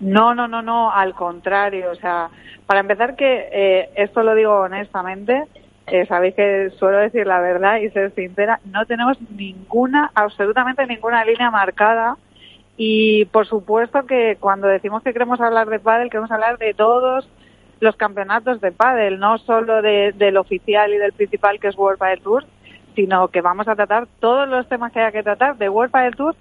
No, no, no, no, al contrario. O sea, para empezar que eh, esto lo digo honestamente, eh, sabéis que suelo decir la verdad y ser sincera, no tenemos ninguna, absolutamente ninguna línea marcada y por supuesto que cuando decimos que queremos hablar de pádel, queremos hablar de todos los campeonatos de pádel, no solo de- del oficial y del principal que es World Padel Tour, sino que vamos a tratar todos los temas que haya que tratar de World Padel Tour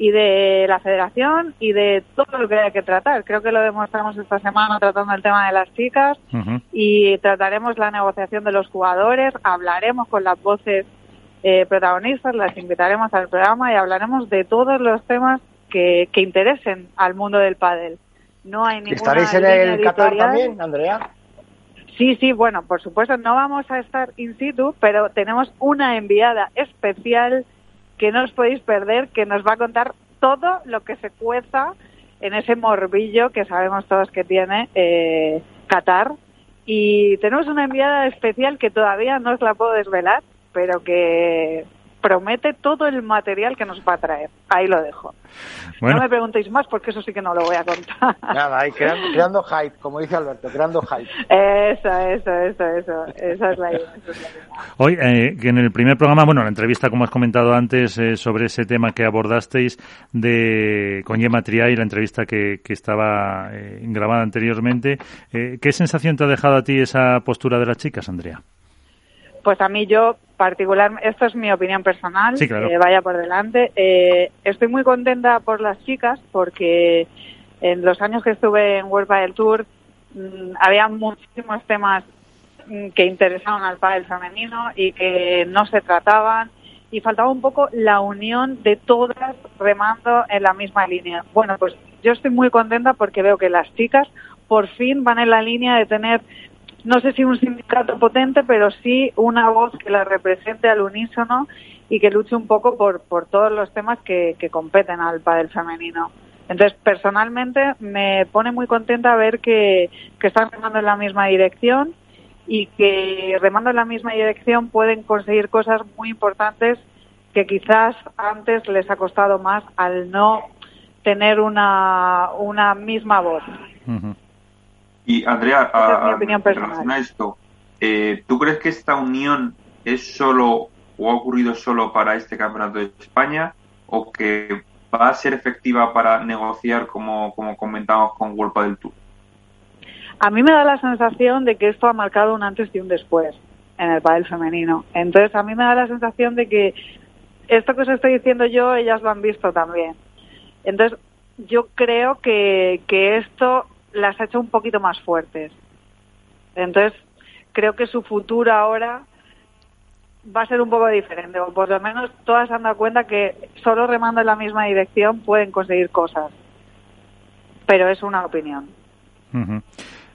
y de la federación y de todo lo que haya que tratar. Creo que lo demostramos esta semana tratando el tema de las chicas y trataremos la negociación de los jugadores, hablaremos con las voces eh, protagonistas, las invitaremos al programa y hablaremos de todos los temas que, que interesen al mundo del pádel. No hay ninguna ¿Estaréis en el Qatar editorial. también, Andrea? Sí, sí, bueno, por supuesto no vamos a estar in situ, pero tenemos una enviada especial que no os podéis perder, que nos va a contar todo lo que se cueza en ese morbillo que sabemos todos que tiene eh, Qatar. Y tenemos una enviada especial que todavía no os la puedo desvelar, pero que promete todo el material que nos va a traer. Ahí lo dejo. Bueno. No me preguntéis más porque eso sí que no lo voy a contar. Nada, ahí creando, creando hype, como dice Alberto, creando hype. Eso, eso, eso, eso. Esa es la idea. es la idea. Hoy, eh, que en el primer programa, bueno, la entrevista, como has comentado antes, eh, sobre ese tema que abordasteis de con Gemma Triay, la entrevista que, que estaba eh, grabada anteriormente, eh, ¿qué sensación te ha dejado a ti esa postura de las chicas, Andrea? Pues a mí yo particular, esto es mi opinión personal, Sí, claro. eh, vaya por delante. Eh, estoy muy contenta por las chicas porque en los años que estuve en World Padel Tour mm, había muchísimos temas mm, que interesaban al pádel femenino y que no se trataban y faltaba un poco la unión de todas remando en la misma línea. Bueno, pues yo estoy muy contenta porque veo que las chicas por fin van en la línea de tener no sé si un sindicato potente, pero sí una voz que la represente al unísono y que luche un poco por, por todos los temas que, que competen al pádel femenino. Entonces, personalmente me pone muy contenta ver que, que están remando en la misma dirección y que remando en la misma dirección pueden conseguir cosas muy importantes que quizás antes les ha costado más al no tener una, una misma voz. Y Andrea, Esa es a, a- personal. a esto, eh, ¿tú crees que esta unión es solo o ha ocurrido solo para este campeonato de España o que va a ser efectiva para negociar como, como comentamos con World del Tour? A mí me da la sensación de que esto ha marcado un antes y un después en el pádel femenino. Entonces, a mí me da la sensación de que esto que os estoy diciendo yo, ellas lo han visto también. Entonces, yo creo que, que esto las ha hecho un poquito más fuertes. Entonces, creo que su futuro ahora va a ser un poco diferente, o por lo menos todas se han dado cuenta que solo remando en la misma dirección pueden conseguir cosas. Pero es una opinión.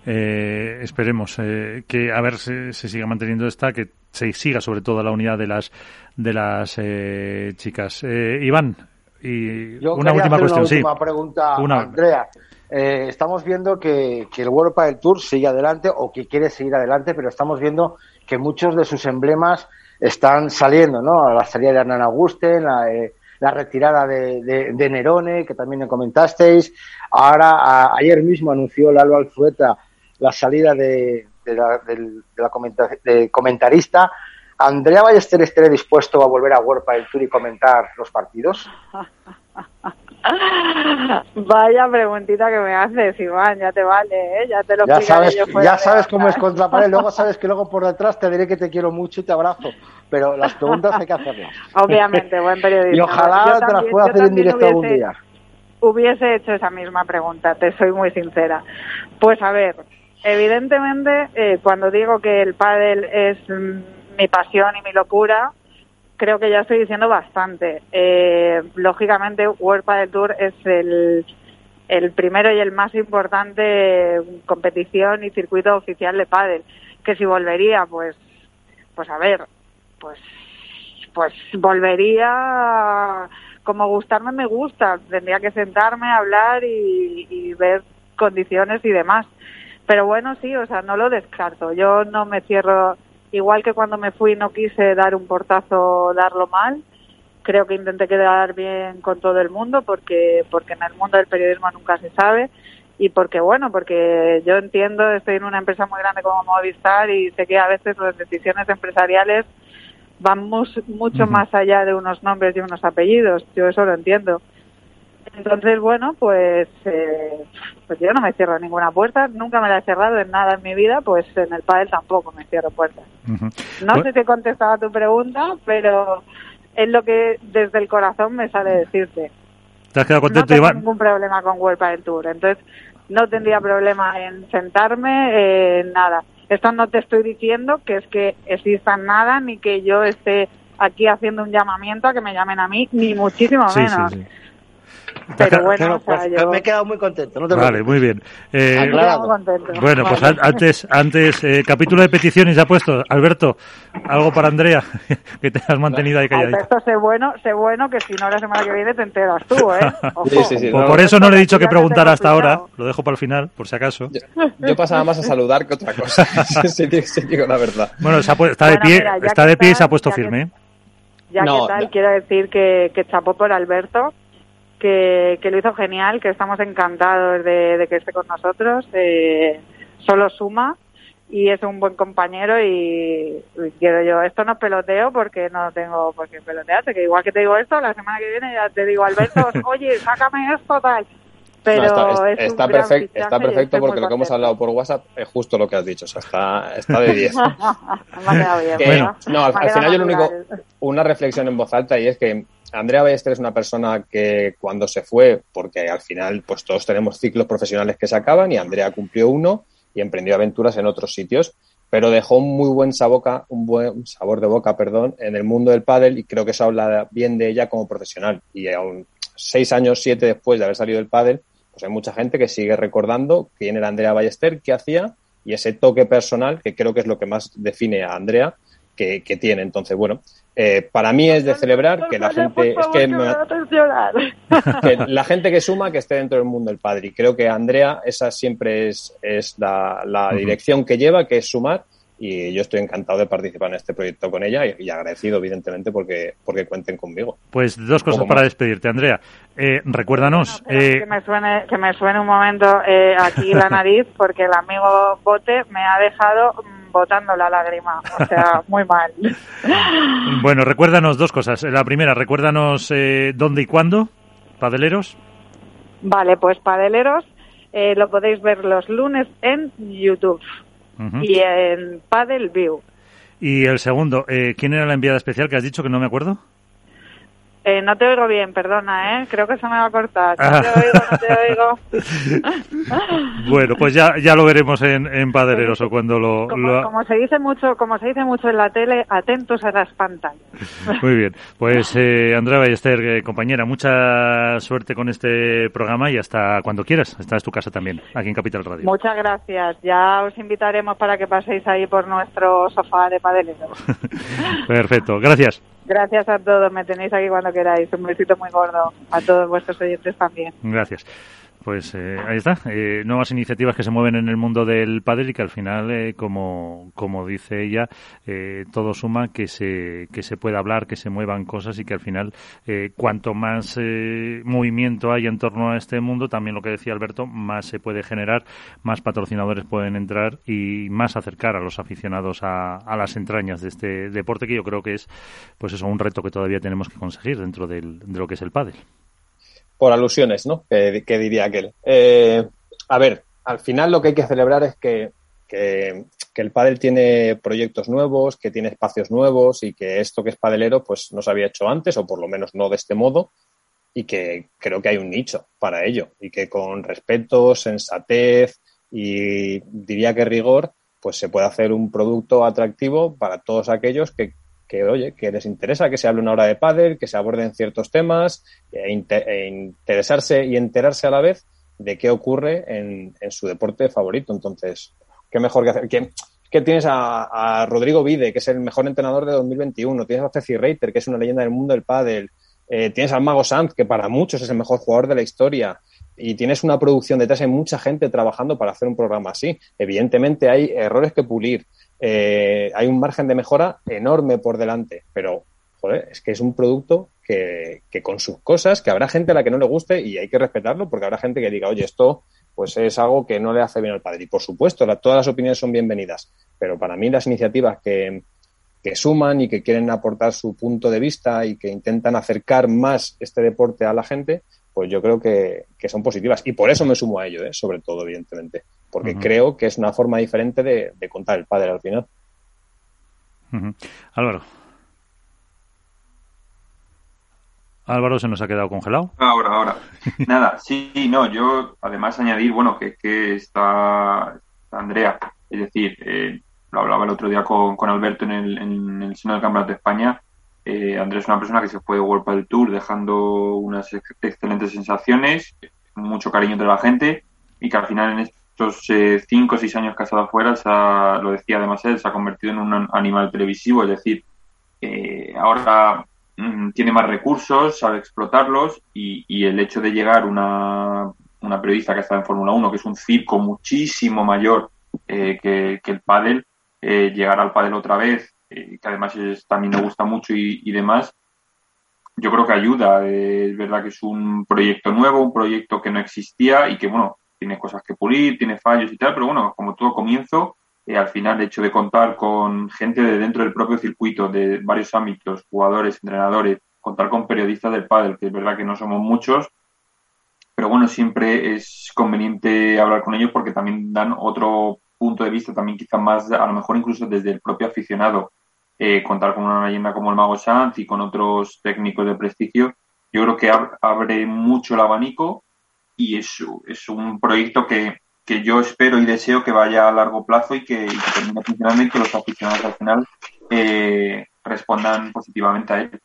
Eh, esperemos eh, que a ver si se siga manteniendo esta, que se siga sobre todo la unidad de las de las eh, chicas. Eh, Iván, y Yo una última hacer cuestión, una sí. última pregunta, Una- Andrea. Eh, estamos viendo que, el World Padel Tour sigue adelante o que quiere seguir adelante, pero estamos viendo que muchos de sus emblemas están saliendo, ¿no? La salida de Hernán Auguste, la, eh, la retirada de, de- Nerone, que también me comentasteis. Ahora, ayer mismo anunció Lalo Alzueta la salida de, la, la comenta- comentarista. ¿Andrea Ballester estaría dispuesto a volver a World Padel Tour y comentar los partidos? Vaya preguntita que me haces, Iván, ya te vale, ¿eh? ya te lo Ya sabes, yo ya sabes cómo es contra pared, luego sabes que luego por detrás te diré que te quiero mucho y te abrazo, pero las preguntas hay que hacerlas. Obviamente, buen periodista. Y ojalá Yo te las pueda hacer en directo algún hubiese- día. Hubiese hecho esa misma pregunta, te soy muy sincera. Pues a ver, evidentemente, eh, cuando digo que el pádel es mm, mi pasión y mi locura, creo que ya estoy diciendo bastante. Eh, lógicamente, World Padel Tour es el, el primero y el más importante competición y circuito oficial de pádel. Que si volvería, pues, pues a ver, pues, pues volvería como gustarme me gusta. Tendría que sentarme, hablar y ver condiciones y demás. Pero bueno, sí, o sea, no lo descarto. Yo no me cierro, igual que cuando me fui no quise dar un portazo, darlo mal. Creo que intenté quedar bien con todo el mundo porque, porque en el mundo del periodismo nunca se sabe y porque bueno, porque yo entiendo, estoy en una empresa muy grande como Movistar y sé que a veces las decisiones empresariales van mucho más allá de unos nombres y unos apellidos, yo eso lo entiendo. Entonces, bueno, pues, eh, pues yo no me cierro ninguna puerta, nunca me la he cerrado en nada en mi vida, pues en el pádel tampoco me cierro puertas. No sé si he contestado a tu pregunta, pero es lo que desde el corazón me sale decirte. ¿Te has quedado No contento, tengo Iván? ningún problema con World Padel Tour, entonces no tendría problema en sentarme, en nada. Esto no te estoy diciendo que es que exista nada ni que yo esté aquí haciendo un llamamiento a que me llamen a mí, ni muchísimo Sí, menos. sí, sí. Pero bueno, o sea, pues, yo me he quedado muy contento. No te Vale, muy bien. Eh, bueno, pues Vale. antes, antes eh, capítulo de peticiones ya puesto. Alberto, algo para Andrea, que te has mantenido ahí calladito. Alberto, sé bueno, sé bueno que si no la semana que viene te enteras tú, ¿eh? Ojo. Sí, sí, sí. Por, no, por eso no le he dicho que te preguntar tengo hasta ahora, lo dejo para el final, por si acaso. Yo pasaba más a saludar que otra cosa. Sí, sí, digo- la verdad. Bueno, se ha está de Bueno, pie, mira, está de pie y se ha puesto que- firme. ¿eh? Ya No, que tal, no. quiero decir que, que chapó por Alberto, que, que lo hizo genial, que estamos encantados de, de que esté con nosotros. eh, solo suma y es un buen compañero y, quiero yo, esto no peloteo porque no tengo por qué pelotearte, que igual que te digo esto, la semana que viene ya te digo, Alberto, oye, sácame esto, tal. Pero No, está, es está fichaje está perfecto porque lo que hemos hablado por WhatsApp es justo lo que has dicho. O sea, está, está de 10. Me ha quedado bien, Que- ¿verdad? no, al, al final yo lo único, una reflexión en voz alta y es que Andrea Ballester es una persona que cuando se fue, porque al final pues todos tenemos ciclos profesionales que se acaban y Andrea cumplió uno y emprendió aventuras en otros sitios, pero dejó un muy buen saboca, un buen sabor de boca, perdón, en el mundo del pádel y creo que eso habla bien de ella como profesional y aún seis años, siete después de haber salido del pádel, pues hay mucha gente que sigue recordando quién era Andrea Ballester, qué hacía y ese toque personal que creo que es lo que más define a Andrea que, que tiene. Entonces, bueno, eh, para mí es de celebrar que la gente es que, me que la gente que suma que esté dentro del mundo del padre. Y creo que Andrea esa siempre es, es la, dirección que lleva que es sumar y yo estoy encantado de participar en este proyecto con ella y, y agradecido evidentemente porque porque cuenten conmigo Pues dos cosas para más. despedirte, Andrea. Eh, recuérdanos, eh, que, me suene, que me suene un momento eh, aquí la nariz porque el amigo Bote me ha dejado mm, botando la lágrima. O sea, muy mal. bueno, recuérdanos dos cosas. La primera, recuérdanos eh, dónde y cuándo, padeleros. Vale, pues Padeleros eh, lo podéis ver los lunes en YouTube Y en Padel View. Y el segundo, eh, ¿quién era la enviada especial que has dicho que no me acuerdo? Eh, no te oigo bien, perdona, ¿eh? Creo que se me va a cortar. No Ah. te oigo, no te oigo. Bueno, pues ya, ya lo veremos en, en Padeleros o cuando lo, Como, lo- como se dice mucho, como se dice mucho en la tele, atentos a las pantallas. Muy bien. Pues eh, Andrea Ballester, eh, compañera, mucha suerte con este programa y hasta cuando quieras. Esta es tu casa también, aquí en Capital Radio. Muchas gracias. Ya os invitaremos para que paséis ahí por nuestro sofá de padeleros. Perfecto, gracias. Gracias a todos. Me tenéis aquí cuando queráis. Un besito muy gordo. A todos vuestros oyentes también. Gracias. Pues eh, ahí está, eh, nuevas iniciativas que se mueven en el mundo del pádel y que al final, eh, como, como dice ella, eh, todo suma que se, que se pueda hablar, que se muevan cosas y que al final, eh, cuanto más eh, movimiento hay en torno a este mundo, también lo que decía Alberto, más se puede generar, más patrocinadores pueden entrar y más acercar a los aficionados a, a las entrañas de este deporte que yo creo que es, pues eso, un reto que todavía tenemos que conseguir dentro del, de lo que es el pádel. Por alusiones, ¿no? Que, que diría aquel. Eh, a ver, al final lo que hay que celebrar es que, que, que el pádel tiene proyectos nuevos, que tiene espacios nuevos y que esto que es padelero pues no se había hecho antes o por lo menos no de este modo y que creo que hay un nicho para ello y que con respeto, sensatez y diría que rigor pues se puede hacer un producto atractivo para todos aquellos que, que oye, que les interesa que se hable una hora de pádel, que se aborden ciertos temas e, e interesarse y enterarse a la vez de qué ocurre en, su deporte favorito. Entonces, qué mejor que hacer. Que, que tienes a, a Rodrigo Vide, que es el mejor entrenador de 2021, tienes a Ceci Reiter, que es una leyenda del mundo del pádel, eh, tienes al Mago Sanz, que para muchos es el mejor jugador de la historia, y tienes una producción detrás, hay mucha gente trabajando para hacer un programa así. Evidentemente hay errores que pulir, eh, hay un margen de mejora enorme por delante, pero joder, es que es un producto que, con sus cosas, que habrá gente a la que no le guste y hay que respetarlo porque habrá gente que diga, oye, esto pues es algo que no le hace bien al padre. Y por supuesto, todas las opiniones son bienvenidas, pero para mí las iniciativas que, que suman y que quieren aportar su punto de vista y que intentan acercar más este deporte a la gente, pues yo creo que, que son positivas. Y por eso me sumo a ello, ¿eh? sobre todo, evidentemente, porque Ujú. creo que es una forma diferente de, de contar el padre al final. Ujú. Álvaro. Álvaro se nos ha quedado congelado. Ahora, ahora. Nada, sí, no, yo además añadir, bueno, que, que está, está Andrea, es decir, eh, lo hablaba el otro día con, con Alberto en el, en el seno del Campeonato de España, Eh, Andrés es una persona que se fue de World del Tour dejando unas excelentes sensaciones, mucho cariño entre la gente y que al final en estos eh, cinco o seis años que ha estado afuera, lo decía además él, se ha convertido en un animal televisivo, es decir, eh, ahora mm, tiene más recursos, sabe explotarlos y, el hecho de llegar una, una periodista que está en Fórmula 1, que es un circo muchísimo mayor que, el pádel, llegar al pádel otra vez, que además también me gusta mucho y, demás, yo creo que ayuda. es verdad que es un proyecto nuevo, un proyecto que no existía y que, bueno, tiene cosas que pulir, tiene fallos y tal, pero bueno, como todo comienzo, eh, al final el hecho de contar con gente de dentro del propio circuito, de varios ámbitos, jugadores, entrenadores, contar con periodistas del pádel, que es verdad que no somos muchos, pero bueno, siempre es conveniente hablar con ellos porque también dan otro punto de vista, también quizá más, a lo mejor incluso desde el propio aficionado, eh, contar con una leyenda como el Mago Sanz y con otros técnicos de prestigio, yo creo que abre mucho el abanico y es, es un proyecto que, que yo espero y deseo que vaya a largo plazo y que, termine funcionando y que los aficionados al final eh, respondan positivamente a él.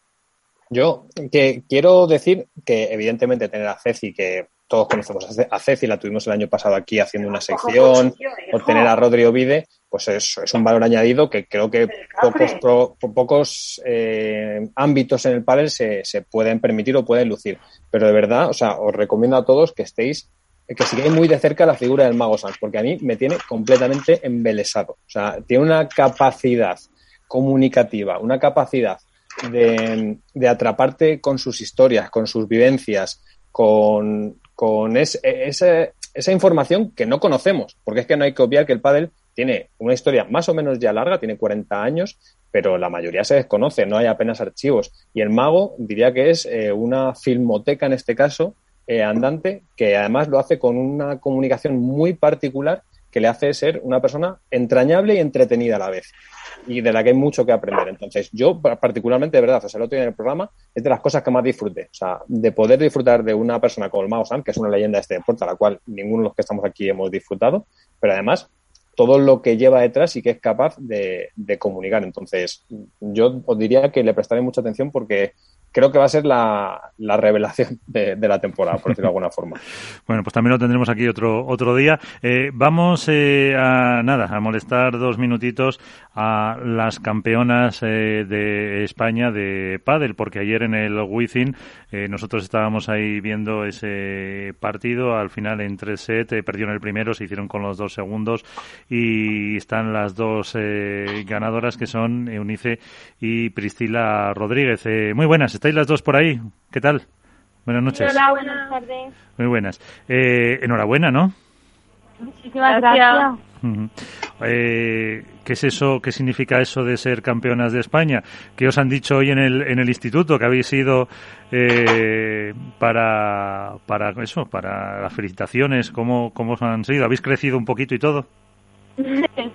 Yo que quiero decir que evidentemente tener a Ceci, que todos conocemos a Ceci, la tuvimos el año pasado aquí haciendo una sección, o tener a Rodri Ovide, pues es, es un valor añadido que creo que pocos, pocos eh, ámbitos en el pádel se, se pueden permitir o pueden lucir. Pero de verdad, o sea, os recomiendo a todos que estéis que sigáis muy de cerca la figura del Mago Sanz, porque a mí me tiene completamente embelesado. O sea, tiene una capacidad comunicativa, una capacidad de, de atraparte con sus historias, con sus vivencias, con, con esa información que no conocemos, porque es que no hay que obviar que el pádel tiene una historia más o menos ya larga, tiene 40 años, pero la mayoría se desconoce, no hay apenas archivos. Y el mago diría que es eh, una filmoteca en este caso, eh, andante, que además lo hace con una comunicación muy particular que le hace ser una persona entrañable y entretenida a la vez y de la que hay mucho que aprender. Entonces, yo particularmente, de verdad, o sea, otro día en el programa, es de las cosas que más disfruté. O sea, de poder disfrutar de una persona como el Mao Sam, que es una leyenda de este deporte, a la cual ninguno de los que estamos aquí hemos disfrutado, pero además todo lo que lleva detrás y que es capaz de, de comunicar. Entonces, yo os diría que le prestaré mucha atención porque creo que va a ser la, la revelación de, de, la temporada, por decirlo de alguna forma. Bueno, pues también lo tendremos aquí otro, otro día. Eh, vamos eh, a nada, a molestar dos minutitos a las campeonas eh, de España de pádel, porque ayer en el Wizzing eh, nosotros estábamos ahí viendo ese partido, al final en 3-7 perdieron el primero, se hicieron con los dos segundos y están las dos ganadoras que son Eunice y Priscila Rodríguez. muy buenas, ¿Estáis las dos por ahí? ¿Qué tal? Buenas noches. Hola, buenas tardes. Muy buenas. Eh, enhorabuena, ¿no? Muchísimas gracias. Eh, ¿Qué es eso? ¿Qué significa eso de ser campeonas de España? ¿Qué os han dicho hoy en el, en el instituto? Que habéis ido eh, para, para eso, para las felicitaciones. ¿Cómo, ¿Cómo os han sido? ¿Habéis crecido un poquito y todo?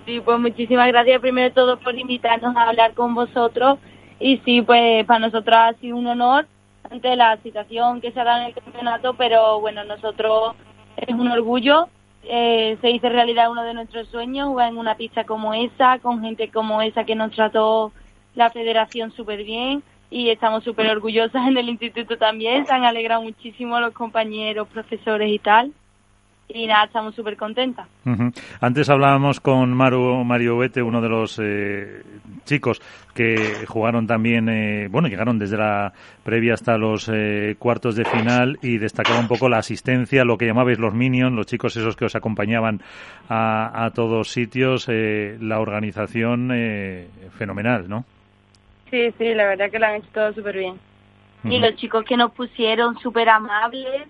Sí, pues muchísimas gracias primero de todo por invitarnos a hablar con vosotros y sí, pues para nosotros ha sido un honor ante la situación que se dado en el campeonato, pero bueno, nosotros es un orgullo. Eh, se hizo realidad uno de nuestros sueños, jugar en una pista como esa, con gente como esa que nos trató la federación súper bien y estamos súper orgullosas en el instituto también. Se han alegrado muchísimo los compañeros, profesores y tal y nada, estamos súper contentas. Antes hablábamos con Maru, Mario Bete, uno de los eh, chicos que jugaron también, eh, bueno, llegaron desde la previa hasta los eh, cuartos de final y destacaba un poco la asistencia, lo que llamabais los minions, los chicos esos que os acompañaban a, a todos sitios, la organización fenomenal, ¿no? Sí, sí, la verdad que lo han hecho todo súper bien. Y los chicos que nos pusieron súper amables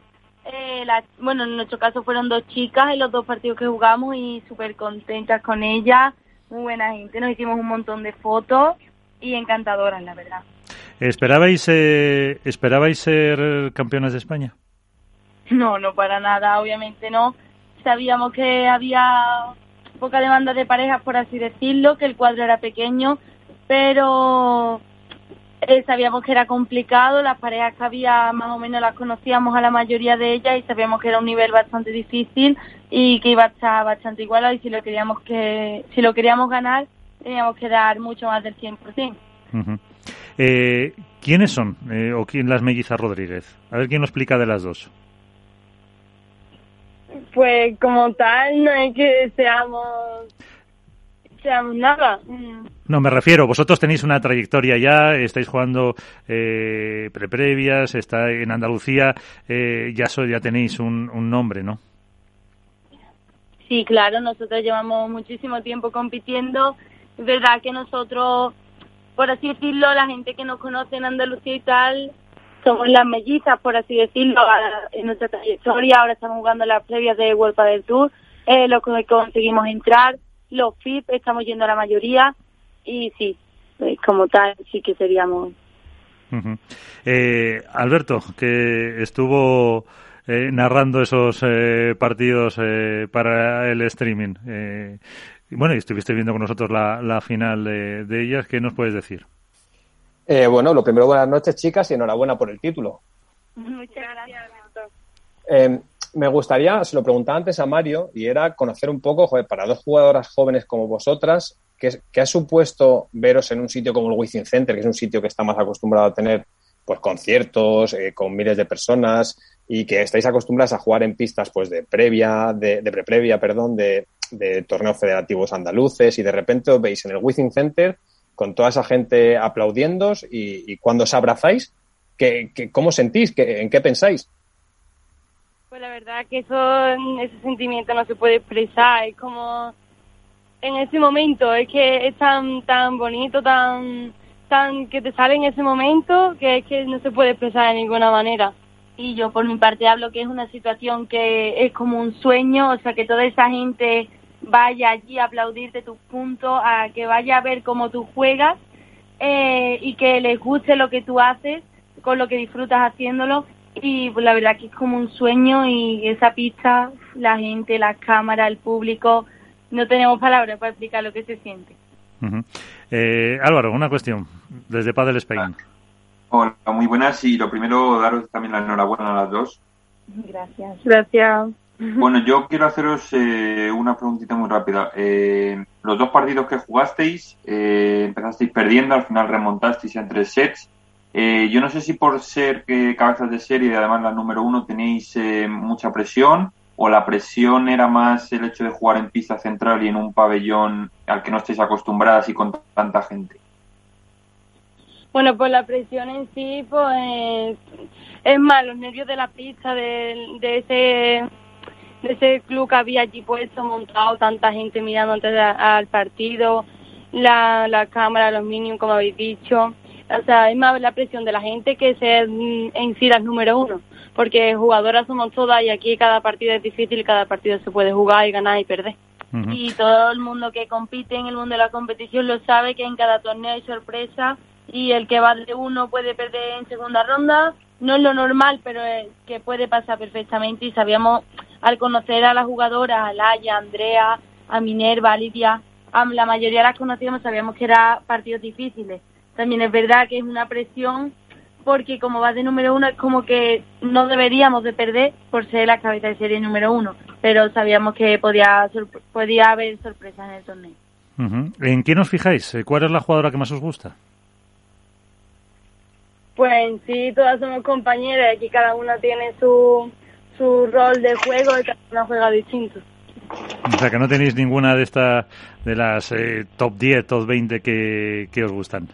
eh, la, bueno, en nuestro caso fueron dos chicas en los dos partidos que jugamos y súper contentas con ellas, muy buena gente, nos hicimos un montón de fotos y encantadoras, la verdad. ¿Esperabais, eh, ¿Esperabais ser campeonas de España? No, no para nada, obviamente no. Sabíamos que había poca demanda de parejas, por así decirlo, que el cuadro era pequeño, pero eh, sabíamos que era complicado, las parejas que había más o menos las conocíamos a la mayoría de ellas y sabíamos que era un nivel bastante difícil y que iba a estar bastante igualado y si lo queríamos que si lo queríamos ganar teníamos que dar mucho más del 100%. Eh, ¿Quiénes son eh, o quién las mellizas Rodríguez? A ver quién lo explica de las dos. Pues como tal, no es que seamos, seamos nada. Mm. No, me refiero, vosotros tenéis una trayectoria ya, estáis jugando eh, pre-previas, está en Andalucía, eh, ya, so- ya tenéis un, un nombre, ¿no? Sí, claro, nosotros llevamos muchísimo tiempo compitiendo. Es verdad que nosotros, por así decirlo, la gente que nos conoce en Andalucía y tal, somos las mellizas, por así decirlo, en nuestra trayectoria. Ahora estamos jugando las previas de World del Tour, eh, lo que conseguimos entrar, los FIP, estamos yendo a la mayoría. Y sí, pues, como tal, sí que seríamos. Eh, Alberto, que estuvo eh, narrando esos eh, partidos eh, para el streaming. Eh, y bueno, y estuviste viendo con nosotros la, la final de, de ellas. ¿Qué nos puedes decir? Eh, bueno, lo primero, buenas noches, chicas, y enhorabuena por el título. Muchas gracias. Eh, me gustaría, se lo preguntaba antes a Mario, y era conocer un poco, joder, para dos jugadoras jóvenes como vosotras, ¿qué, qué ha supuesto veros en un sitio como el Wizzing Center, que es un sitio que está más acostumbrado a tener pues conciertos eh, con miles de personas y que estáis acostumbradas a jugar en pistas pues de previa, de, de preprevia, perdón, de, de torneos federativos andaluces y de repente os veis en el Wizzing Center con toda esa gente aplaudiéndos y, cuando os abrazáis, ¿qué, qué, cómo sentís? ¿Qué, ¿En qué pensáis? Pues la verdad que eso, ese sentimiento no se puede expresar, es como en ese momento, es que es tan, tan bonito, tan, tan que te sale en ese momento que es que no se puede expresar de ninguna manera. Y yo por mi parte hablo que es una situación que es como un sueño, o sea que toda esa gente vaya allí a aplaudirte tus puntos, a que vaya a ver cómo tú juegas eh, y que les guste lo que tú haces, con lo que disfrutas haciéndolo y pues, la verdad que es como un sueño y esa pista, la gente, las cámaras, el público, no tenemos palabras para explicar lo que se siente. Eh, Álvaro, una cuestión desde Padel Spain. Hola, muy buenas y lo primero daros también la enhorabuena a las dos. Gracias. Gracias. Bueno, yo quiero haceros eh, una preguntita muy rápida. Eh, los dos partidos que jugasteis, eh, empezasteis perdiendo, al final remontasteis en tres sets. Eh, yo no sé si por ser que cabezas de serie y además la número uno tenéis eh, mucha presión o la presión era más el hecho de jugar en pista central y en un pabellón al que no estáis acostumbradas y con tanta gente. Bueno, pues la presión en sí, pues es más, los nervios de la pista, de, de ese de ese club que había allí puesto, montado, tanta gente mirando antes de- al partido, la, la cámara, los minions, como habéis dicho. O sea, es más la presión de la gente que ser mm, en sí las número uno, porque jugadoras somos todas y aquí cada partido es difícil cada partido se puede jugar y ganar y perder. Y todo el mundo que compite en el mundo de la competición lo sabe que en cada torneo hay sorpresa y el que va de uno puede perder en segunda ronda. No es lo normal, pero es que puede pasar perfectamente y sabíamos al conocer a las jugadoras, a Laia, a Andrea, a Minerva, a Lidia, a la mayoría las conocíamos, sabíamos que eran partidos difíciles. También es verdad que es una presión porque como va de número uno es como que no deberíamos de perder por ser la cabeza de serie número uno, pero sabíamos que podía, podía haber sorpresas en el torneo. ¿En quién os fijáis? Eh, ¿Cuál es la jugadora que más os gusta? Pues en sí todas somos compañeras, aquí cada una tiene su, su rol de juego y cada una juega distinto. O sea, que no tenéis ninguna de estas, de las eh, top 10, top 20 que, que os gustan.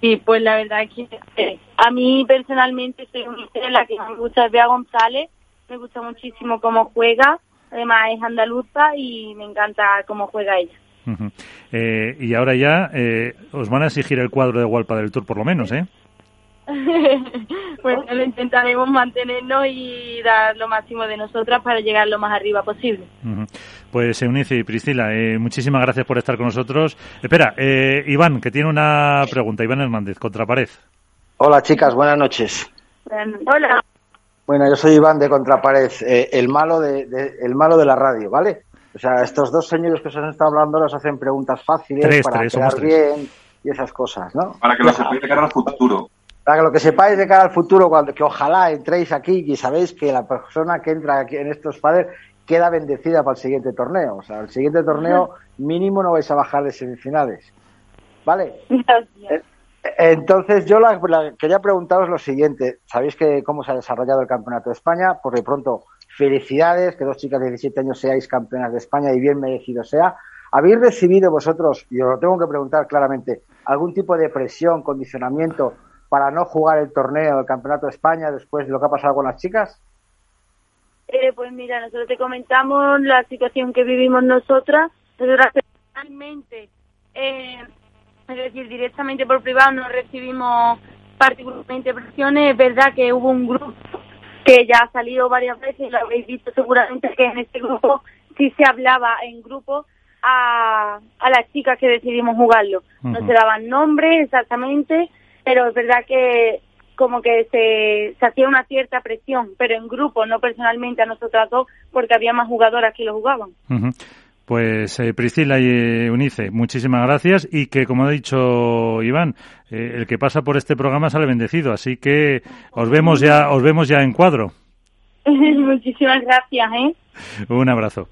Y pues la verdad es que eh, a mí personalmente soy una la que más me gusta es Bea González, me gusta muchísimo cómo juega, además es andaluza y me encanta cómo juega ella. Eh, y ahora ya eh, os van a exigir el cuadro de Walpa del Tour, por lo menos, ¿eh? pues lo intentaremos mantenernos y dar lo máximo de nosotras para llegar lo más arriba posible. Ujú. Pues Eunice y Priscila, eh, muchísimas gracias por estar con nosotros. Espera, eh, Iván, que tiene una pregunta. Iván Hernández, Contrapared. Hola chicas, buenas noches. Hola. Bueno, yo soy Iván de Contrapared, eh, el malo de, de- el malo de la radio, ¿vale? O sea, estos dos señores que os han estado hablando nos hacen preguntas fáciles Tres, para tres, quedar bien y esas cosas, ¿no? Para que sepáis de cara al futuro. Para que lo que sepáis de cara al futuro, cuando, que ojalá entréis aquí y sabéis que la persona que entra aquí en estos padres queda bendecida para el siguiente torneo. O sea, el siguiente torneo mínimo no vais a bajar de semifinales. ¿Vale? Eh, Entonces, yo la, quería preguntaros lo siguiente. ¿Sabéis que cómo se ha desarrollado el Campeonato de España? Por de pronto, felicidades, que dos chicas de 17 años seáis campeonas de España y bien merecido sea. ¿Habéis recibido vosotros, y os lo tengo que preguntar claramente, algún tipo de presión, condicionamiento para no jugar el torneo del Campeonato de España después de lo que ha pasado con las chicas? Eh, pues mira, nosotros te comentamos la situación que vivimos nosotras. Nosotras personalmente, eh, es decir, directamente por privado no recibimos particularmente presiones. Es verdad que hubo un grupo que ya ha salido varias veces, lo habéis visto seguramente que en este grupo sí se hablaba en grupo a, a las chicas que decidimos jugarlo. No se daban nombres exactamente, pero es verdad que como que se, se hacía una cierta presión, pero en grupo, no personalmente a nosotros dos, porque había más jugadoras que lo jugaban. Pues eh, Priscila y eh, Unice, muchísimas gracias y que, como ha dicho Iván, eh, el que pasa por este programa sale bendecido, así que os vemos ya, os vemos ya en cuadro. muchísimas gracias, ¿eh? Un abrazo.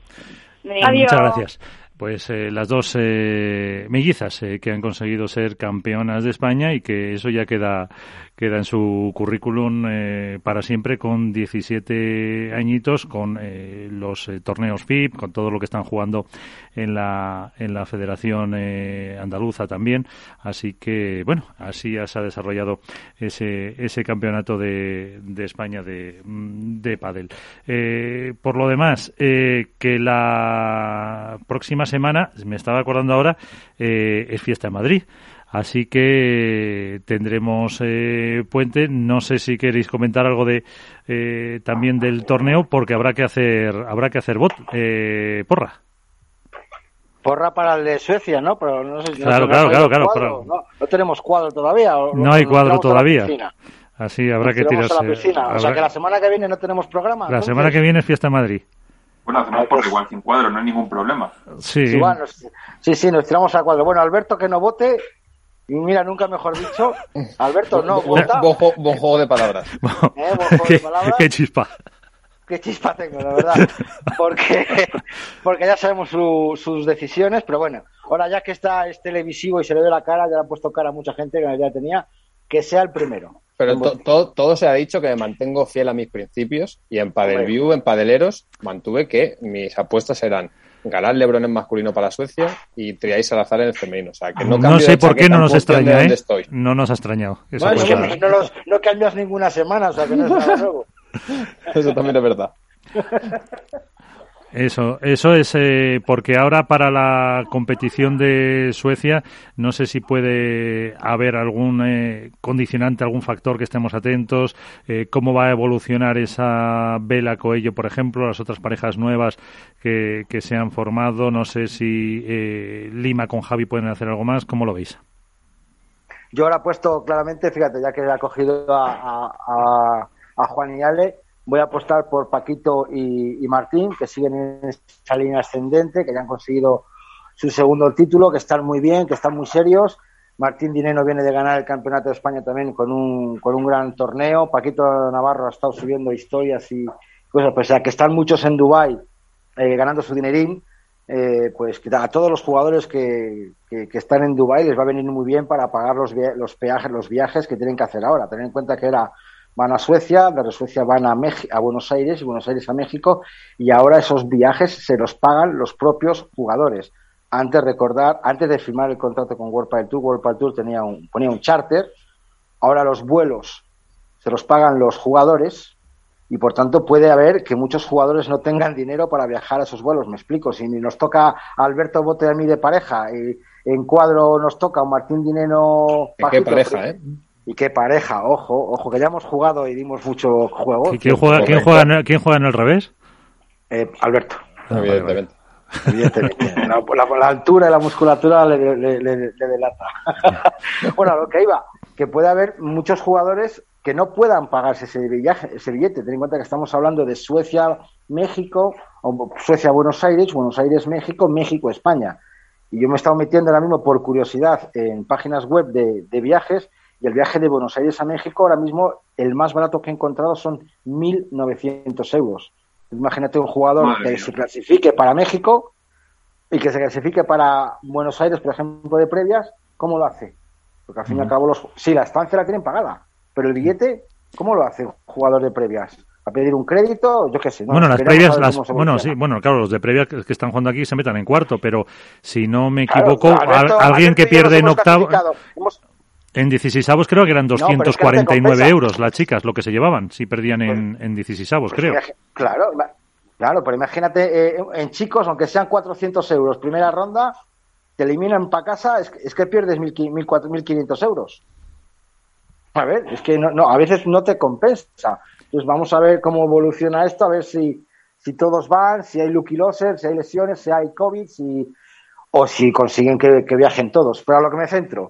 Adiós. Muchas gracias pues eh, las dos eh, mellizas eh, que han conseguido ser campeonas de España y que eso ya queda queda en su currículum eh, para siempre con 17 añitos con los torneos FIP con todo lo que están jugando en la en la Federación Andaluza también. Así que bueno así ya se ha desarrollado ese ese campeonato de, de España de de pádel. Por lo demás que la próxima semana, me estaba acordando ahora, eh, es fiesta en Madrid. Así que tendremos eh, puente. No sé si queréis comentar algo de eh, también del torneo, porque habrá que hacer habrá que hacer bot porra. Porra para el de Suecia, ¿no? Pero no sé si claro, claro, claro, claro, no, tenemos cuadro todavía. no hay cuadro todavía. Así habrá que tirarse. A la piscina. O sea que la semana que viene no tenemos programa. La semana que viene es fiesta en Madrid. Bueno, hacemos por igual sin cuadro, no hay ningún problema. Sí. Sí, sí, nos tiramos al cuadro. Bueno, Alberto que no vote, y mira, nunca mejor dicho, Alberto no vota. Buen, juego de palabras. ¿Eh? Buen juego de palabras. Qué chispa. Qué chispa tengo, la verdad. Porque, porque ya sabemos sus decisiones, pero bueno, ahora ya que está es televisivo y se le ve la cara, ya le ha puesto cara a mucha gente que ya tenía, que sea el primero. Pero todo se ha dicho que me mantengo fiel a mis principios y en Padelview, en Padeleros, mantuve que mis apuestas eran ganar Lebron en masculino para Suecia y Triay Salazar en el femenino. O sea, que no, no sé por qué no nos extraña, ¿eh? No nos ha extrañado. no, no, cambias ninguna semana, o sea, que no es nada nuevo. Eso también es verdad. Eso, eso es eh, porque ahora para la competición de Suecia no sé si puede haber algún eh, condicionante, algún factor que estemos atentos, eh, cómo va a evolucionar esa Vela Coello, por ejemplo, las otras parejas nuevas que, que se han formado, no sé si Lima con Javi pueden hacer algo más, ¿cómo lo veis? Yo ahora he puesto claramente, fíjate, ya que ha cogido a, a, a Juan y Ale, voy a apostar por Paquito y, Martín, que siguen en esa línea ascendente, que ya han conseguido su segundo título, que están muy bien, que están muy serios. Martín Dineno viene de ganar el Campeonato de España también con un, con un gran torneo. Paquito Navarro ha estado subiendo historias y cosas, pues, que están muchos en Dubái eh, ganando su dinerín. Eh, pues a todos los jugadores que, que, están en Dubái les va a venir muy bien para pagar los, los peajes, los viajes que tienen que hacer ahora. Tener en cuenta que era van a Suecia, de Suecia van a, a Buenos Aires y Buenos Aires a México y ahora esos viajes se los pagan los propios jugadores. Antes recordar, antes de firmar el contrato con World Tour, World Tour tenía un, ponía un charter, ahora los vuelos se los pagan los jugadores y por tanto puede haber que muchos jugadores no tengan dinero para viajar a esos vuelos. Me explico, si nos toca a Alberto Bote a mí de pareja y en cuadro nos toca a Martín Dinero... ¿Qué pareja, eh? Y qué pareja, ojo, ojo, que ya hemos jugado y dimos mucho juego. ¿Quién juega, ¿quién juega, en el, ¿quién juega en el revés? Eh, Alberto. Ah, evidentemente. Evidentemente. La, altura y la musculatura le, delata. bueno, a lo que iba, que puede haber muchos jugadores que no puedan pagarse ese, viaje, ese billete. Ten en cuenta que estamos hablando de Suecia, México, o Suecia, Buenos Aires, Buenos Aires, México, México, España. Y yo me he estado metiendo ahora mismo por curiosidad en páginas web de, de viajes y el viaje de Buenos Aires a México, ahora mismo, el más barato que he encontrado son 1.900 euros. Imagínate un jugador que se clasifique para México y que se clasifique para Buenos Aires, por ejemplo, de previas, ¿cómo lo hace? Porque al fin y al cabo, los, sí, la estancia la tienen pagada, pero el billete, ¿cómo lo hace un jugador de previas? ¿A pedir un crédito? Yo qué sé. ¿no? Bueno, las previas, las, bueno, sí, bueno, claro, los de previa que están jugando aquí se metan en cuarto, pero si no me Claro, equivoco, Alberto- alguien Alberto que pierde en octavo. Hemos- en 16 creo que eran pero es que no te 249 compensa. euros las chicas, lo que se llevaban, si perdían en, en 16 Pues creo. Claro, claro, pero imagínate, eh, en chicos, aunque sean 400 euros, primera ronda, te eliminan para casa, es, que- es que pierdes 1.500 1.500 euros. A ver, es que no, no, a veces no te compensa. Entonces vamos a ver cómo evoluciona esto, a ver si, si todos van, si hay lucky losers, si hay lesiones, si hay COVID, si, o si consiguen que, que viajen todos. Pero a lo que me centro,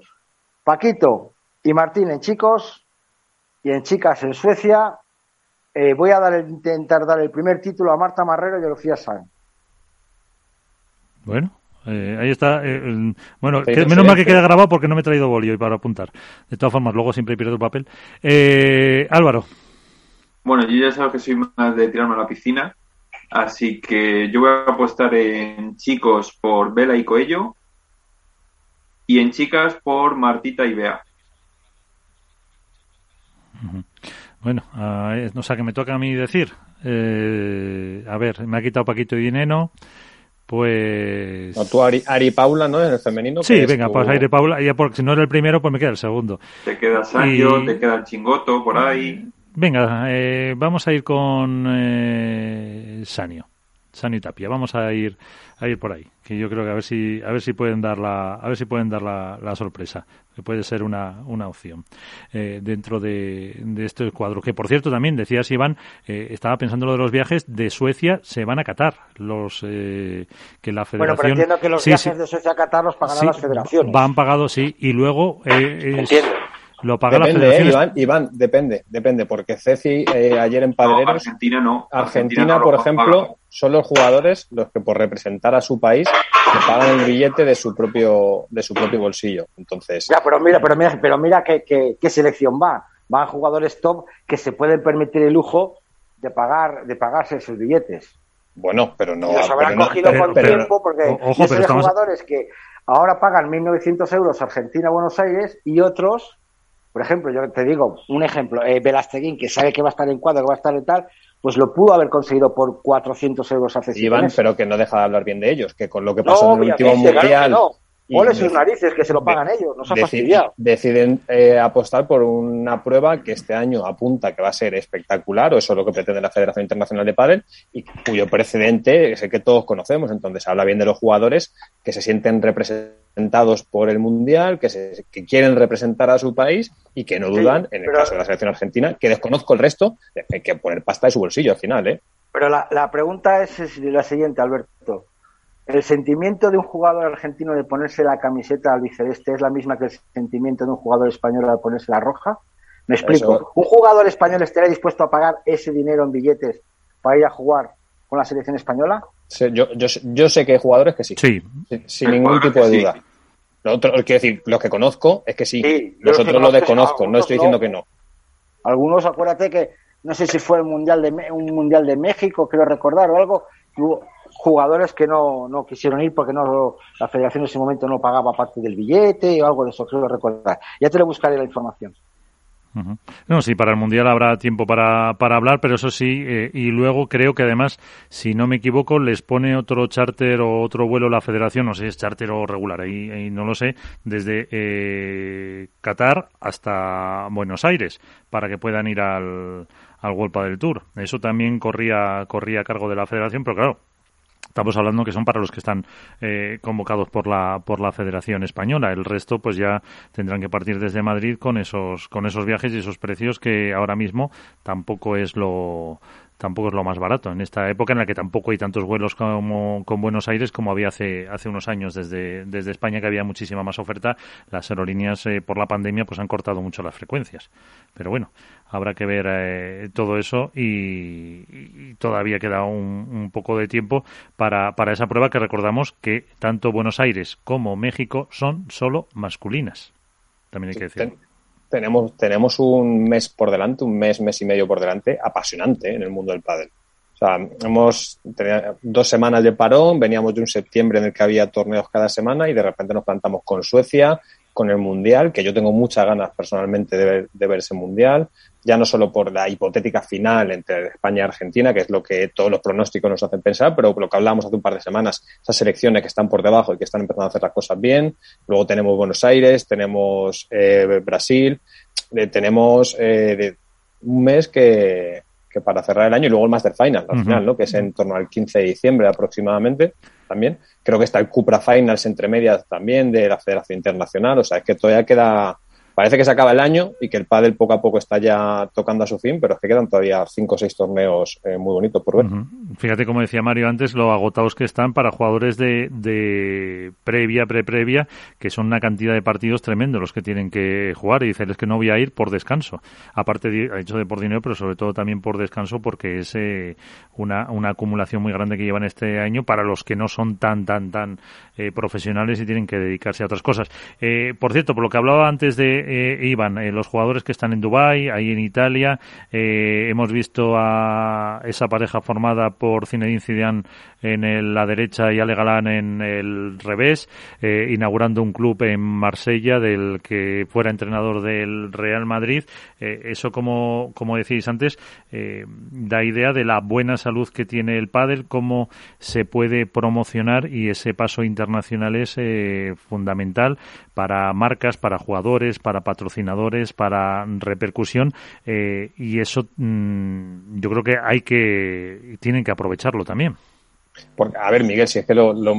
Paquito y Martín en chicos y en chicas en Suecia, eh, voy a dar el- intentar dar el primer título a Marta Marrero y a Lucía Sáenz. Bueno, eh, ahí está. eh, bueno, que- no menos mal que queda grabado porque no me he traído bolio hoy para apuntar. De todas formas, luego siempre pierdo el papel. Eh, Álvaro, Bueno, yo ya sabes que soy más de tirarme a la piscina, así que yo voy a apostar en chicos por Vela y Coello y en chicas por Martita y Bea. bueno, ah, eh, o sea que me toca a mí decir. Eh, a ver, me ha quitado Paquito y Dineno. Pues. No, tú, Ari, Ari Paula, ¿no? En el femenino. Sí, venga, tu- pues aire Paula. Ya porque si no era el primero, pues me queda el segundo. Te queda Sancho, Y- te queda el Chingoto por ahí. Venga, eh, vamos a ir con eh, Sanio. Sanio y Tapia. Vamos a ir a ir por ahí, que yo creo que a ver si a ver si pueden dar la a ver si pueden dar la, la sorpresa, que puede ser una, una opción eh, dentro de, de este cuadro. Que por cierto también decías Iván, eh, estaba pensando lo de los viajes de Suecia se van a Qatar, los eh, que la Bueno, Federación pero entiendo que los Sí, viajes sí. de Suecia a Qatar los pagarán Sí, las federaciones. Van pagados, sí, y luego eh, Entiendo. Lo paga la Depende, eh. Iván, Iván, depende, depende, porque Ceci eh, ayer en No, Padreros, Argentina no. Argentina, no por lo ejemplo, paga. son los jugadores los que por representar a su país le pagan el billete de su propio de su propio bolsillo. Entonces, Ya, pero mira, pero mira, pero mira qué, qué- qué selección va. Van jugadores top que se pueden permitir el lujo de pagar, de pagarse sus billetes. bueno, pero no. Y los habrán pero no- cogido pero- con pero- tiempo porque ojo, pero estamos- jugadores que ahora pagan 1.900 euros Argentina-Buenos Aires y otros, por ejemplo, yo te digo, un ejemplo, eh, Velasteguín, que sabe que va a estar en cuadro, que va a estar en tal, pues lo pudo haber conseguido por 400 euros hace Iván, pero que no deja de hablar bien de ellos, que con lo que No, pasó en el último claro mundial no. Ole sus narices, que se lo pagan ellos, nos ha fastidiado. deciden eh, apostar por una prueba que este año apunta que va a ser espectacular, o eso es lo que pretende la Federación Internacional de Pádel, y cuyo precedente es el que todos conocemos. Entonces habla bien de los jugadores que se sienten representados por el Mundial, que, se, que quieren representar a su país y que no Sí, dudan, en el caso de la selección argentina, que desconozco el resto, que poner pasta de su bolsillo al final, ¿eh? Pero la, la pregunta es, es la siguiente, Alberto. ¿El sentimiento de un jugador argentino de ponerse la camiseta albiceleste es la misma que el sentimiento de un jugador español al ponerse la roja? Me explico. Eso- ¿Un jugador español estaría dispuesto a pagar ese dinero en billetes para ir a jugar con la selección española? Sí, Yo, yo, yo sé que hay jugadores que sí, Sí, sin, ningún tipo de sí. duda. Lo otro, quiero decir, los que conozco es que sí, Sí, los los otros lo conozco, desconozco, no estoy no. diciendo que no. Algunos, acuérdate que, no sé si fue el mundial de, Me- un mundial de México, quiero recordar, o algo, que hubo jugadores que no, no quisieron ir porque no la federación en ese momento no pagaba parte del billete o algo de eso, creo recordar. Ya te lo buscaré la información. No, sí, para el Mundial habrá tiempo para, para hablar, pero eso sí, eh, y luego creo que además, si no me equivoco, les pone otro charter o otro vuelo la federación, no sé si es charter o regular, ahí, no lo sé, desde eh, Qatar hasta Buenos Aires, para que puedan ir al, al del Tour. Eso también corría, corría a cargo de la federación, pero claro, Estamos hablando que son para los que están eh, convocados por la por la Federación Española. El resto, pues ya tendrán que partir desde Madrid con esos con esos viajes y esos precios que ahora mismo tampoco es lo tampoco es lo más barato en esta época en la que tampoco hay tantos vuelos como con Buenos Aires como había hace hace unos años desde desde España que había muchísima más oferta. Las aerolíneas eh, por la pandemia pues han cortado mucho las frecuencias. Pero bueno, habrá que ver eh, todo eso y, y todavía queda un, un poco de tiempo para, para esa prueba que recordamos que tanto Buenos Aires como México son solo masculinas. También hay que decir. Ten- tenemos, tenemos un mes por delante, un mes, mes y medio por delante, apasionante en el mundo del pádel. O sea, hemos tenido dos semanas de parón, veníamos de un septiembre en el que había torneos cada semana y de repente nos plantamos con Suecia, con el Mundial, que yo tengo muchas ganas personalmente de ver, de ver ese Mundial, ya no solo por la hipotética final entre España y Argentina, que es lo que todos los pronósticos nos hacen pensar, pero lo que hablábamos hace un par de semanas, esas selecciones que están por debajo y que están empezando a hacer las cosas bien. Luego tenemos Buenos Aires, tenemos eh, Brasil, eh, tenemos eh, un mes que, que para cerrar el año y luego el Master Final al final, ¿no? Que es en torno al 15 de diciembre aproximadamente también. Creo que está el Cupra Finals entre medias también de la Federación Internacional. O sea, es que todavía queda parece que se acaba el año y que el pádel poco a poco está ya tocando a su fin, pero es que quedan todavía cinco o seis torneos eh, muy bonitos por ver. Fíjate, como decía Mario antes, lo agotados que están para jugadores de, de previa, pre-previa, que son una cantidad de partidos tremendo los que tienen que jugar y dicerles que no voy a ir por descanso. Aparte, ha dicho de por dinero, pero sobre todo también por descanso porque es eh, una, una acumulación muy grande que llevan este año para los que no son tan, tan, tan eh, profesionales y tienen que dedicarse a otras cosas. por cierto, por lo que hablaba antes de eh, Iván, eh, los jugadores que están en Dubai, ahí en Italia, eh, hemos visto a esa pareja formada por Zinedine Zidane en la derecha y Ale Galán en el revés, eh, inaugurando un club en Marsella del que fuera entrenador del Real Madrid. Eso, como, como decís antes, da idea de la buena salud que tiene el pádel, cómo se puede promocionar y ese paso internacional es fundamental para marcas, para jugadores, para patrocinadores, para repercusión y eso mm, yo creo que hay que tienen que aprovecharlo también. Porque, a ver, Miguel, si es que lo, lo,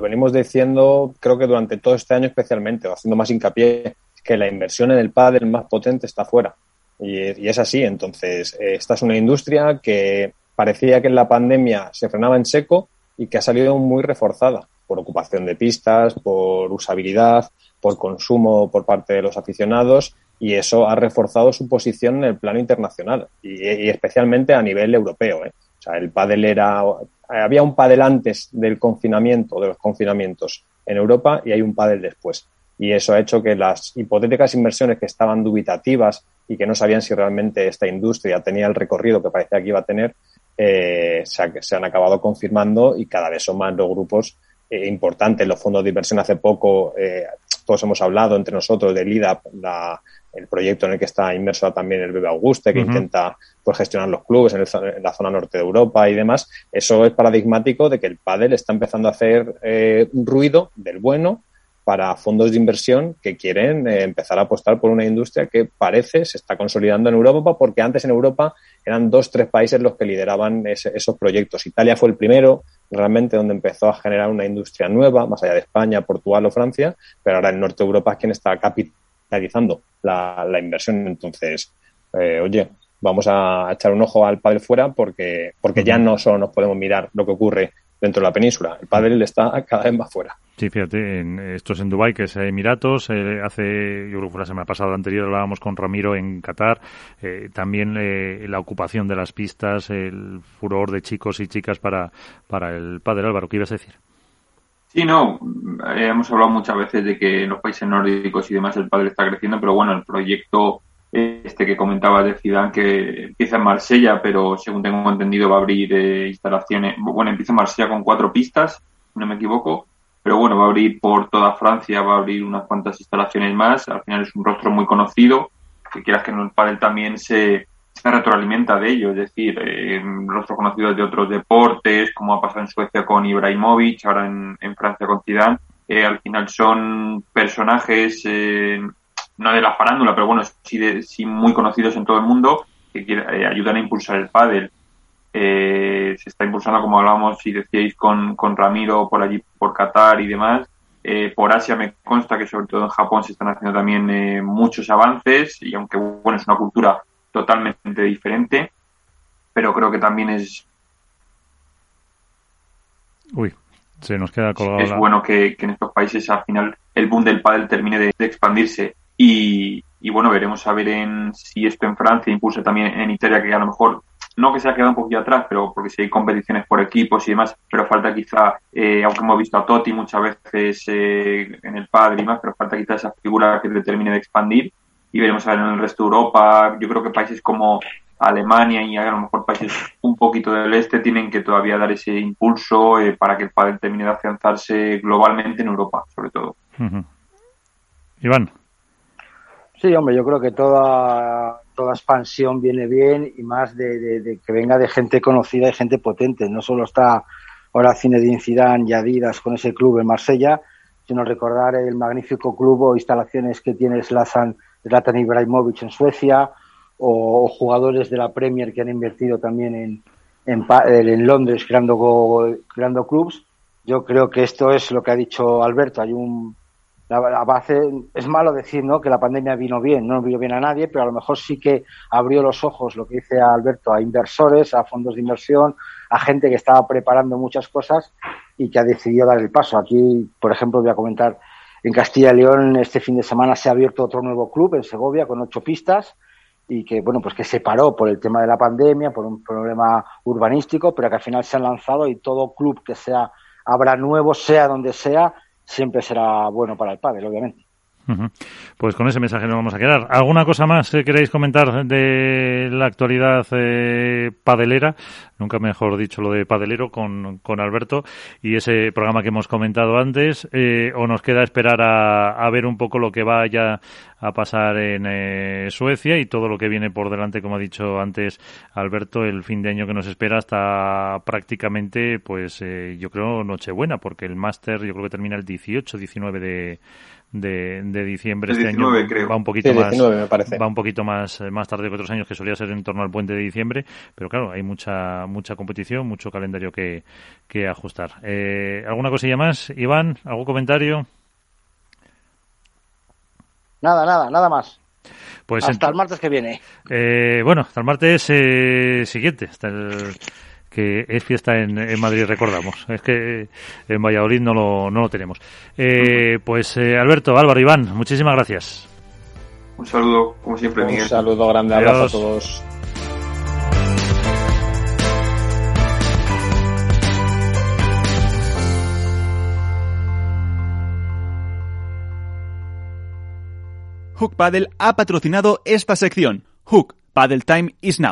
venimos diciendo, creo que durante todo este año especialmente, o haciendo más hincapié, que la inversión en el pádel más potente está fuera. Y, es así. Entonces, eh, esta es una industria que parecía que en la pandemia se frenaba en seco y que ha salido muy reforzada por ocupación de pistas, por usabilidad, por consumo por parte de los aficionados y eso ha reforzado su posición en el plano internacional y, especialmente a nivel europeo. ¿eh? O sea, el pádel era había un pádel antes del confinamiento, de los confinamientos en Europa y hay un pádel después. Y eso ha hecho que las hipotéticas inversiones que estaban dubitativas y que no sabían si realmente esta industria tenía el recorrido que parecía que iba a tener, eh, se, han acabado confirmando y cada vez son más los grupos eh, importantes. Los fondos de inversión hace poco, eh, todos hemos hablado entre nosotros del IDAP, la, el proyecto en el que está inmerso también el Bebe Auguste, que intenta pues, gestionar los clubes en, la zona norte de Europa y demás. Eso es paradigmático de que el pádel está empezando a hacer eh, ruido del bueno para fondos de inversión que quieren eh, empezar a apostar por una industria que parece se está consolidando en Europa, porque antes en Europa eran dos, tres países los que lideraban esos proyectos. Italia fue el primero, realmente, donde empezó a generar una industria nueva, más allá de España, Portugal o Francia, pero ahora el norte de Europa es quien está capitalizando la, la inversión. Entonces, eh, oye, vamos a echar un ojo al pádel fuera porque, porque ya no solo nos podemos mirar lo que ocurre dentro de la península. El pádel está cada vez más fuera. Sí, fíjate, en, esto es en Dubái, que es Emiratos. Eh, hace, yo creo que fue la semana pasada, la anterior, hablábamos con Ramiro en Qatar. Eh, también eh, la ocupación de las pistas, el furor de chicos y chicas para, para el pádel. Álvaro, ¿qué ibas a decir? Sí, no, eh, hemos hablado muchas veces de que en los países nórdicos y demás el padre está creciendo, pero bueno, el proyecto este que comentaba de Zidane que empieza en Marsella, pero según tengo entendido va a abrir eh, instalaciones, bueno, empieza en Marsella con cuatro pistas, no me equivoco, pero bueno, va a abrir por toda Francia, va a abrir unas cuantas instalaciones más, al final es un rostro muy conocido, que quieras que no el también se, se retroalimenta de ello, es decir, eh, rostros conocidos de otros deportes, como ha pasado en Suecia con Ibrahimovic, ahora en, Francia con Zidane, eh, al final son personajes, eh, no de la farándula, pero bueno, sí, de, sí muy conocidos en todo el mundo, que eh, ayudan a impulsar el pádel. Eh, se está impulsando, como hablábamos, si decíais, con, con Ramiro por allí, por Qatar y demás. Eh, por Asia me consta que sobre todo en Japón se están haciendo también muchos avances y aunque bueno es una cultura totalmente diferente, pero creo que también es... Uy, se nos queda colgado. Es bueno que, en estos países al final el boom del pádel termine de, expandirse y, bueno, veremos a ver en, si esto en Francia impulsa también en Italia, que a lo mejor no que se ha quedado un poquito atrás, pero porque si hay competiciones por equipos y demás, pero falta quizá, eh, aunque hemos visto a Totti muchas veces eh, en el padre y más, pero falta quizá esa figura que te termine de expandir y veremos a ver en el resto de Europa. Yo creo que países como Alemania y a lo mejor países un poquito del este tienen que todavía dar ese impulso eh, para que el pádel termine de afianzarse globalmente en Europa, sobre todo. Iván. Sí, hombre, yo creo que toda, toda expansión viene bien y más de, que venga de gente conocida y gente potente. No solo está ahora Zinedine Zidane y Adidas con ese club en Marsella, sino recordar el magnífico club o instalaciones que tiene Zlatan, Zlatan Ibrahimovic en Suecia o, jugadores de la Premier que han invertido también en, en, en Londres creando, creando clubs. Yo creo que esto es lo que ha dicho Alberto. Hay un la, base es malo decir ¿no? que la pandemia vino bien, no vino bien a nadie, pero a lo mejor sí que abrió los ojos, lo que dice Alberto, a inversores, a fondos de inversión, a gente que estaba preparando muchas cosas y que ha decidido dar el paso. Aquí, por ejemplo, voy a comentar, en Castilla y León este fin de semana se ha abierto otro nuevo club en Segovia con ocho pistas y que bueno pues que se paró por el tema de la pandemia, por un problema urbanístico, pero que al final se han lanzado y todo club que sea habrá nuevo, sea donde sea, siempre será bueno para el padre, obviamente. Pues con ese mensaje nos vamos a quedar. ¿Alguna cosa más que queréis comentar de la actualidad eh, padelera? Nunca mejor dicho lo de padelero con, con Alberto y ese programa que hemos comentado antes. Eh, ¿O nos queda esperar a, ver un poco lo que vaya a pasar en eh, Suecia y todo lo que viene por delante, como ha dicho antes Alberto, el fin de año que nos espera hasta prácticamente, pues yo creo, Nochebuena, porque el máster yo creo que termina el 18, 19 de de, de diciembre este año va un poquito más va un poquito más eh, más tarde que otros años que solía ser en torno al puente de diciembre pero claro hay mucha mucha competición mucho calendario que, que ajustar. Eh, alguna cosilla más Iván algún comentario nada nada nada más. Pues hasta el martes que viene. eh, bueno hasta el martes siguiente hasta el que es fiesta en, en, Madrid, recordamos. Es que en Valladolid no lo, no lo tenemos. Eh, pues eh, Alberto, Álvaro, Iván, muchísimas gracias. Un saludo, como siempre, Miguel. Un saludo grande, abrazo a todos. Hook Paddle ha patrocinado esta sección. Hook Paddle Time is now.